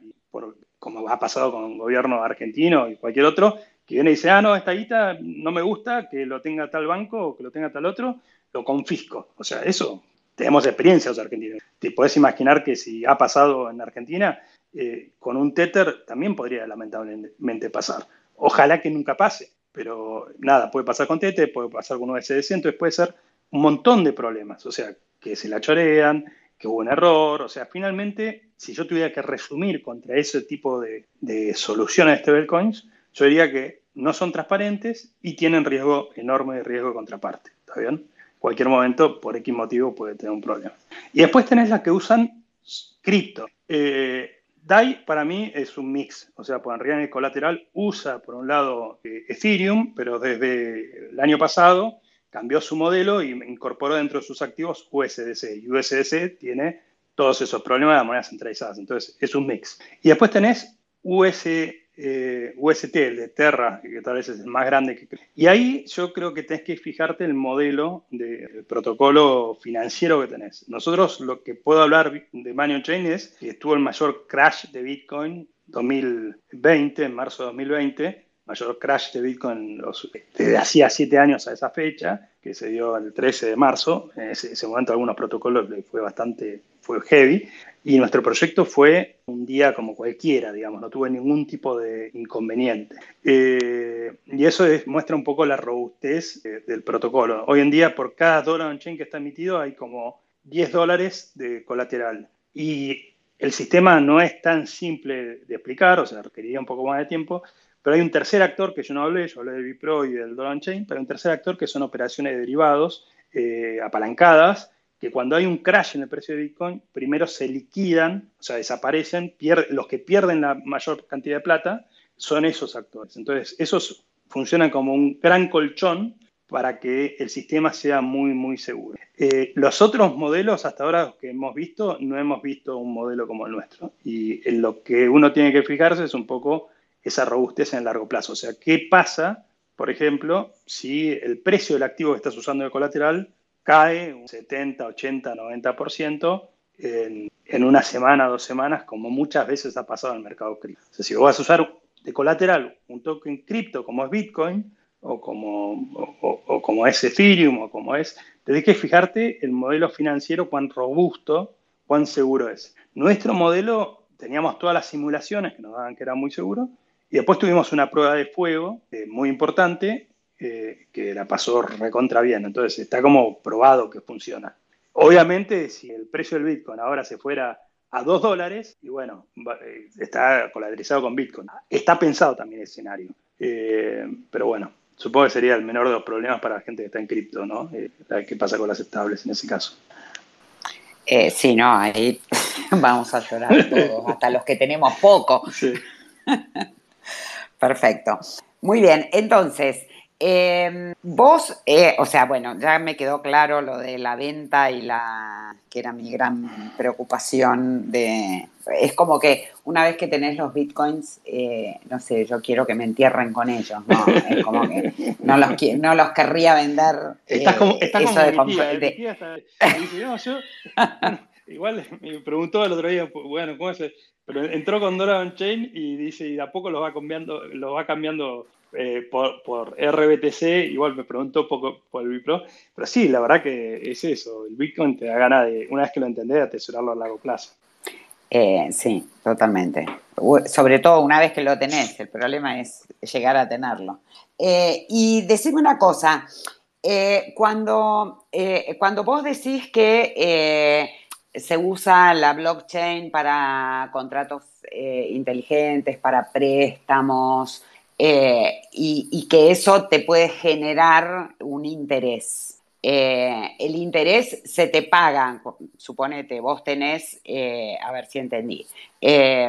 como ha pasado con el gobierno argentino y cualquier otro, que viene y dice, ah, no, esta guita no me gusta, que lo tenga tal banco o que lo tenga tal otro, lo confisco. O sea, eso tenemos experiencia los argentinos. Te puedes imaginar que si ha pasado en Argentina, eh, con un Tether también podría lamentablemente pasar. Ojalá que nunca pase, pero nada, puede pasar con Tether, puede pasar con un SDC, entonces puede ser un montón de problemas. O sea, que se la chorean, que hubo un error. O sea, finalmente, si yo tuviera que resumir contra ese tipo de, de soluciones de stablecoins, yo diría que no son transparentes y tienen riesgo enorme de riesgo de contraparte. ¿Está bien? Cualquier momento, por X motivo, puede tener un problema. Y después tenés las que usan cripto. Eh, DAI para mí es un mix, o sea, por en realidad el colateral usa por un lado eh, Ethereum, pero desde el año pasado cambió su modelo y incorporó dentro de sus activos USDC. Y USDC tiene todos esos problemas de monedas centralizadas. Entonces, es un mix. Y después tenés US, eh, UST, el de Terra, que tal vez es el más grande. Que... Y ahí yo creo que tenés que fijarte el modelo del protocolo financiero que tenés. Nosotros lo que puedo hablar de Money Chain es que estuvo el mayor crash de Bitcoin 2020, en marzo de 2020, mayor crash de Bitcoin desde hacía siete años a esa fecha, que se dio el 13 de marzo. En ese, momento algunos protocolos fue bastante fue heavy. Y nuestro proyecto fue un día como cualquiera, digamos, no tuve ningún tipo de inconveniente. Eh, y eso muestra un poco la robustez eh, del protocolo. Hoy en día, por cada dólar on-chain que está emitido, hay como 10 dólares de colateral. Y el sistema no es tan simple de explicar, o sea, requeriría un poco más de tiempo, pero hay un tercer actor que yo no hablé, yo hablé del Bipro y del Dollar Chain, pero un tercer actor que son operaciones de derivados eh, apalancadas, que cuando hay un crash en el precio de Bitcoin, primero se liquidan, o sea, desaparecen, los que pierden la mayor cantidad de plata son esos actores. Entonces, esos funcionan como un gran colchón para que el sistema sea muy, muy seguro. Eh, los otros modelos hasta ahora que hemos visto, no hemos visto un modelo como el nuestro. Y en lo que uno tiene que fijarse es un poco esa robustez en el largo plazo. O sea, ¿qué pasa, por ejemplo, si el precio del activo que estás usando de colateral cae un 70, 80, 90% en, en una semana, dos semanas, como muchas veces ha pasado en el mercado cripto? Si vos vas a usar de colateral un token cripto como es Bitcoin, o como, o, como es Ethereum, o como es, tenés que fijarte el modelo financiero, cuán robusto, cuán seguro es. Nuestro modelo, teníamos todas las simulaciones que nos daban que era muy seguro, y después tuvimos una prueba de fuego eh, muy importante eh, que la pasó recontra bien. Entonces está como probado que funciona. Obviamente, si el precio del Bitcoin ahora se fuera a 2 dólares, y bueno, eh, está colateralizado con Bitcoin. Está pensado también el escenario. pero bueno, supongo que sería el menor de los problemas para la gente que está en cripto, ¿no? ¿Qué pasa con las estables en ese caso? sí, no, ahí vamos a llorar todos, hasta los que tenemos poco. Sí. Perfecto. Muy bien, entonces, em, vos, eh, o sea, bueno, ya me quedó claro lo de la venta y la, que era mi gran preocupación de, es como que una vez que tenés los bitcoins, eh, no sé, yo quiero que me entierren con ellos, ¿no? Es como que no los, no los querría vender. Estás como, estás como igual me preguntó el otro día, bueno, ¿cómo es? Pero entró con Dollar Chain y dice, y de a poco lo va cambiando, lo va cambiando eh, por, por, RBTC, igual me preguntó poco por el Bipro, pero sí, la verdad que es eso, el Bitcoin te da ganas de, una vez que lo entendés, atesorarlo a largo plazo. Eh, sí, totalmente. Sobre todo una vez que lo tenés, el problema es llegar a tenerlo. Eh, y decime una cosa, cuando, cuando vos decís que se usa la blockchain para contratos inteligentes, para préstamos, eh, y, que eso te puede generar un interés. Eh, el interés se te paga, suponete, vos tenés, a ver si entendí,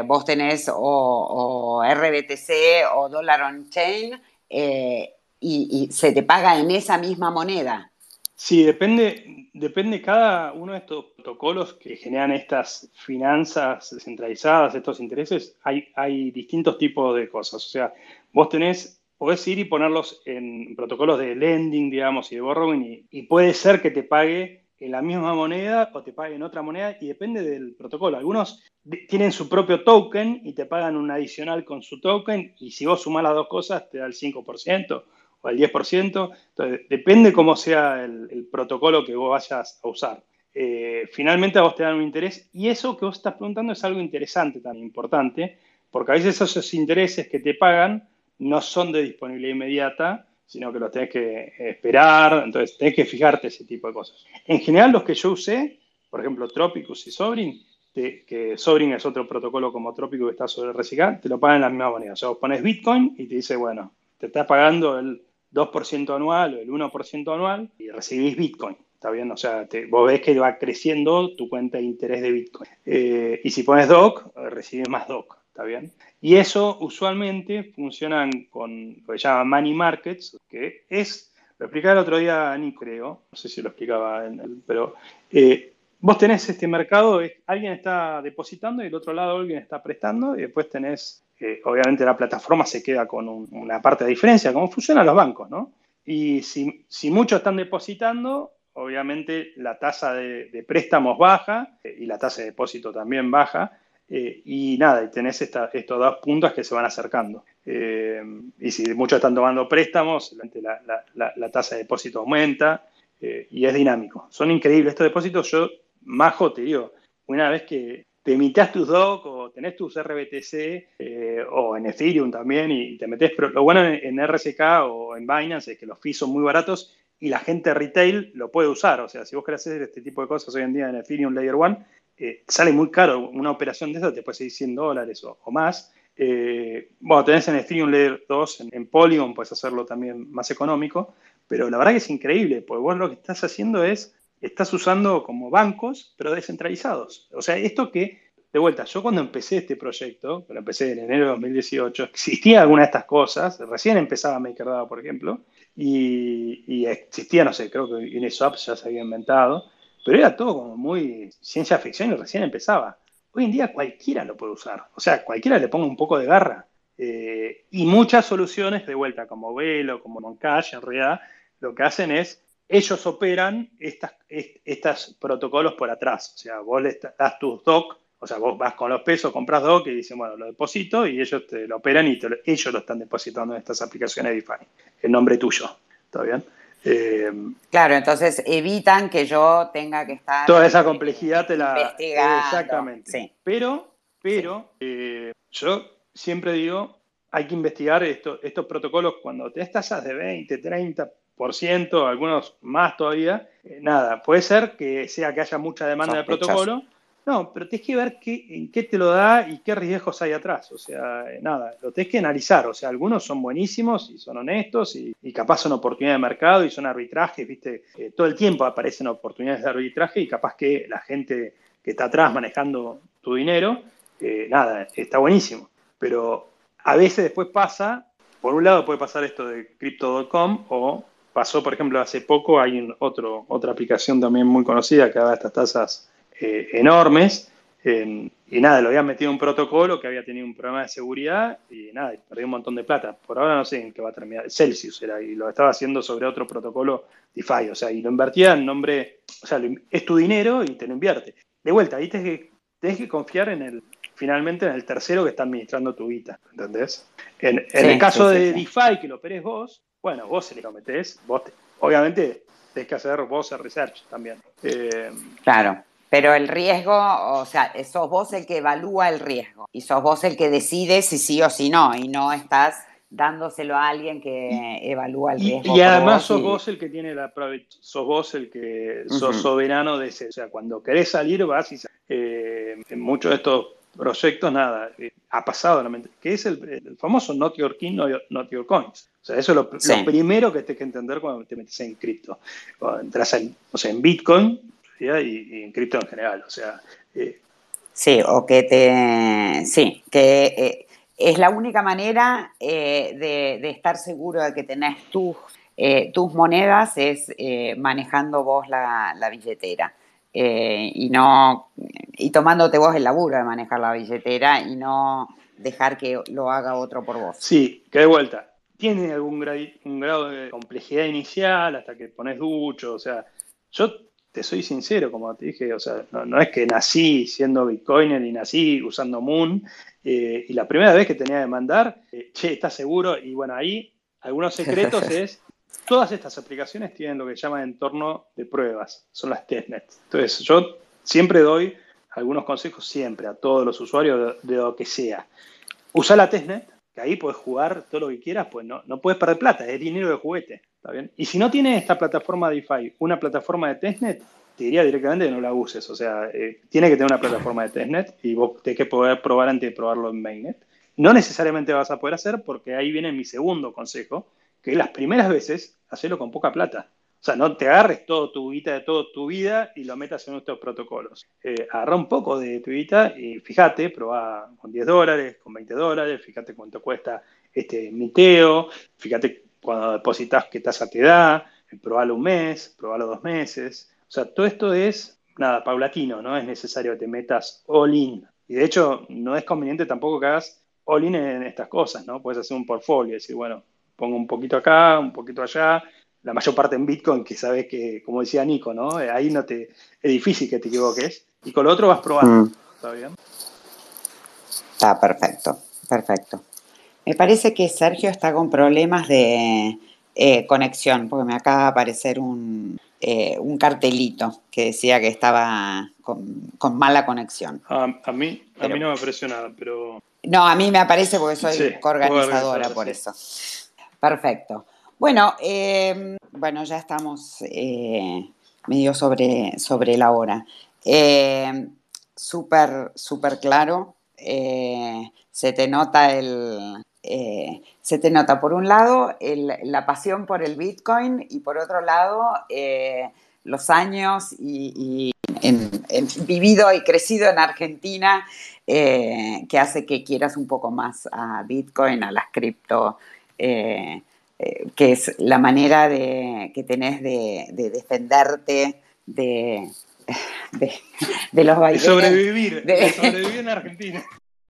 vos tenés o, RBTC o dólar on chain y se te paga en esa misma moneda. Sí, depende, depende cada uno de estos protocolos que generan estas finanzas descentralizadas, estos intereses, hay, hay distintos tipos de cosas. O sea, vos tenés, podés ir y ponerlos en protocolos de lending, digamos, y de borrowing, y, puede ser que te pague en la misma moneda o te pague en otra moneda, y depende del protocolo. Algunos tienen su propio token y te pagan un adicional con su token, y si vos sumás las dos cosas, te da el 5% o el 10%. Entonces, depende cómo sea el, protocolo que vos vayas a usar. Eh, finalmente a vos te dan un interés y eso que vos estás preguntando es algo interesante, tan importante, porque a veces esos intereses que te pagan no son de disponibilidad inmediata, sino que los tenés que esperar, entonces tenés que fijarte ese tipo de cosas. En general, los que yo usé, por ejemplo, Tropicus y Sobrin, que Sobrin es otro protocolo como Tropicus que está sobre el te lo pagan en la misma moneda. O sea, vos pones Bitcoin y te dice, bueno, te estás pagando el 2% anual o el 1% anual y recibís Bitcoin. ¿Está bien? O sea, vos ves que va creciendo tu cuenta de interés de Bitcoin. Eh, y si pones DOC, recibes más DOC. ¿Está bien? Y eso usualmente funcionan con lo que se llama money markets, que es Lo explicaba el otro día Ani, creo, no sé si lo explicaba, pero eh, vos tenés este mercado, alguien está depositando y del otro lado alguien está prestando y después tenés, eh, obviamente la plataforma se queda con una parte de diferencia, como funcionan los bancos, ¿no? Y si, si muchos están depositando, obviamente la tasa de, préstamos baja eh, y la tasa de depósito también baja. Eh, y nada, y tenés estos dos puntos que se van acercando. Y si muchos están tomando préstamos, la, tasa de depósito aumenta y es dinámico. Son increíbles estos depósitos. Yo, majo, te digo, una vez que te emitas tus DOC o tenés tus RBTC o en Ethereum también y te metes, pero lo bueno en, en RSK o en Binance es que los fees son muy baratos y la gente retail lo puede usar. O sea, si vos querés hacer este tipo de cosas hoy en día en Ethereum Layer 1, eh, sale muy caro. Una operación de eso te puede salir 100 dólares o, más. Eh, bueno, tenés en Ethereum Layer 2, en, Polygon puedes hacerlo también más económico, pero la verdad que es increíble, porque vos lo que estás haciendo es, estás usando como bancos, pero descentralizados. O sea, esto que, de vuelta, yo cuando empecé este proyecto, lo empecé en enero de 2018, existía alguna de estas cosas, recién empezaba MakerDAO, por ejemplo, y, existía, no sé, creo que Uniswap ya se había inventado, pero era todo como muy ciencia ficción y recién empezaba. Hoy en día cualquiera lo puede usar, o sea, cualquiera le ponga un poco de garra. Eh, y muchas soluciones de vuelta, como Velo, como Moncash, en realidad, lo que hacen es, ellos operan estas, estos protocolos por atrás. O sea, vos le das tus doc, o sea, vos vas con los pesos, compras doc y dicen, bueno, lo deposito y ellos te lo operan y ellos lo están depositando en estas aplicaciones DeFi el nombre tuyo. ¿Está bien? Eh, claro, entonces evitan que yo tenga que estar. Toda esa complejidad te la. Exactamente. Sí. Pero, pero eh, yo siempre digo, hay que investigar estos protocolos cuando te tasas de 20, 30%, algunos más todavía. Eh, nada, puede ser que sea que haya mucha demanda de protocolo no, pero tienes que ver qué, en qué te lo da y qué riesgos hay atrás. O sea, eh, nada, lo tienes que analizar. O sea, algunos son buenísimos y son honestos y, capaz son oportunidades de mercado y son arbitrajes, ¿viste? Eh, todo el tiempo aparecen oportunidades de arbitraje y capaz que la gente que está atrás manejando tu dinero, eh, nada, está buenísimo. Pero a veces después pasa, por un lado puede pasar esto de crypto.com o pasó, por ejemplo, hace poco hay otro, otra aplicación también muy conocida que da estas tasas eh, enormes. y nada, lo habían metido en un protocolo que había tenido un problema de seguridad y nada, perdió un montón de plata. Por ahora no sé en qué va a terminar. Celsius era, y lo estaba haciendo sobre otro protocolo DeFi. O sea, y lo invertía en nombre, o sea, es tu dinero y te lo invierte. De vuelta, ahí tenés que, tenés que confiar en el, finalmente en el tercero que está administrando tu guita, ¿entendés? En, el caso de DeFi, que lo operes vos, bueno, vos se le cometés, vos obviamente tenés que hacer vos el research también. Eh, claro. Pero el riesgo, o sea, sos vos el que evalúa el riesgo y sos vos el que decide si sí o si no y no estás dándoselo a alguien que evalúa el riesgo. Y, además sos vos el que tiene la sos vos el que sos soberano de ese. O sea, cuando querés salir vas y eh, en muchos de estos proyectos, nada, eh, ha pasado la mente, que es el, famoso not your king, not your, coins. O sea, eso es lo, primero que tienes que entender cuando te metes en cripto. Cuando entras en, o sea, en Bitcoin, y, en cripto en general. O sea. Eh, sí, o que te. Sí, que eh, es la única manera eh, de, estar seguro de que tenés tus, tus monedas es manejando vos la, billetera. Y no y tomándote vos el laburo de manejar la billetera y no dejar que lo haga otro por vos. Sí, que de vuelta. Tiene algún un grado de complejidad inicial hasta que pones ducho, o sea, yo te soy sincero, como te dije, o sea, no, es que nací siendo Bitcoiner y nací usando Moon, eh, y la primera vez que tenía que mandar, eh, che, ¿estás seguro? Y bueno, ahí algunos secretos es, todas estas aplicaciones tienen lo que llaman entorno de pruebas, son las testnets. Entonces, yo siempre doy algunos consejos, siempre, a todos los usuarios de, lo que sea. Usa la testnet, que ahí puedes jugar todo lo que quieras, pues no, no puedes perder plata, es dinero de juguete. Y si no tiene esta plataforma DeFi, una plataforma de testnet, te diría directamente que no la uses. O sea, eh, tiene que tener una plataforma de testnet y vos tenés que poder probar antes de probarlo en mainnet. No necesariamente vas a poder hacer porque ahí viene mi segundo consejo, que las primeras veces, hacerlo con poca plata. O sea, no te agarres todo tu vida de toda tu vida y lo metas en estos protocolos. Eh, agarra un poco de tu vida y fíjate, probá con 10 dólares, con 20 dólares, fíjate cuánto cuesta este miteo, fíjate cuando depositas qué tasa te da, probalo un mes, probalo dos meses. O sea, todo esto es, nada, paulatino, no es necesario que te metas all in. Y de hecho, no es conveniente tampoco que hagas all in en estas cosas, ¿no? Puedes hacer un portfolio y decir, bueno, pongo un poquito acá, un poquito allá, la mayor parte en Bitcoin, que sabes que, como decía Nico, ¿no? Ahí no te, es difícil que te equivoques. Y con lo otro vas probando. Mm. ¿Está bien? Está perfecto, perfecto. Me parece que Sergio está con problemas de eh, conexión, porque me acaba de aparecer un, eh, un cartelito que decía que estaba con, mala conexión. a, mí, a mí no me apareció nada, pero... No, a mí me aparece porque soy organizadora por eso. Perfecto. Bueno, em, bueno, ya estamos eh, medio sobre, sobre la hora. Em, súper, súper claro. se te nota el, eh, se te nota, por un lado, la pasión por el Bitcoin y por otro lado, eh, los años y, vivido y crecido en Argentina eh, que hace que quieras un poco más a Bitcoin, a las cripto, que es la manera de, que tenés de, defenderte de, de, los De sobrevivir, de, sobrevivir en Argentina.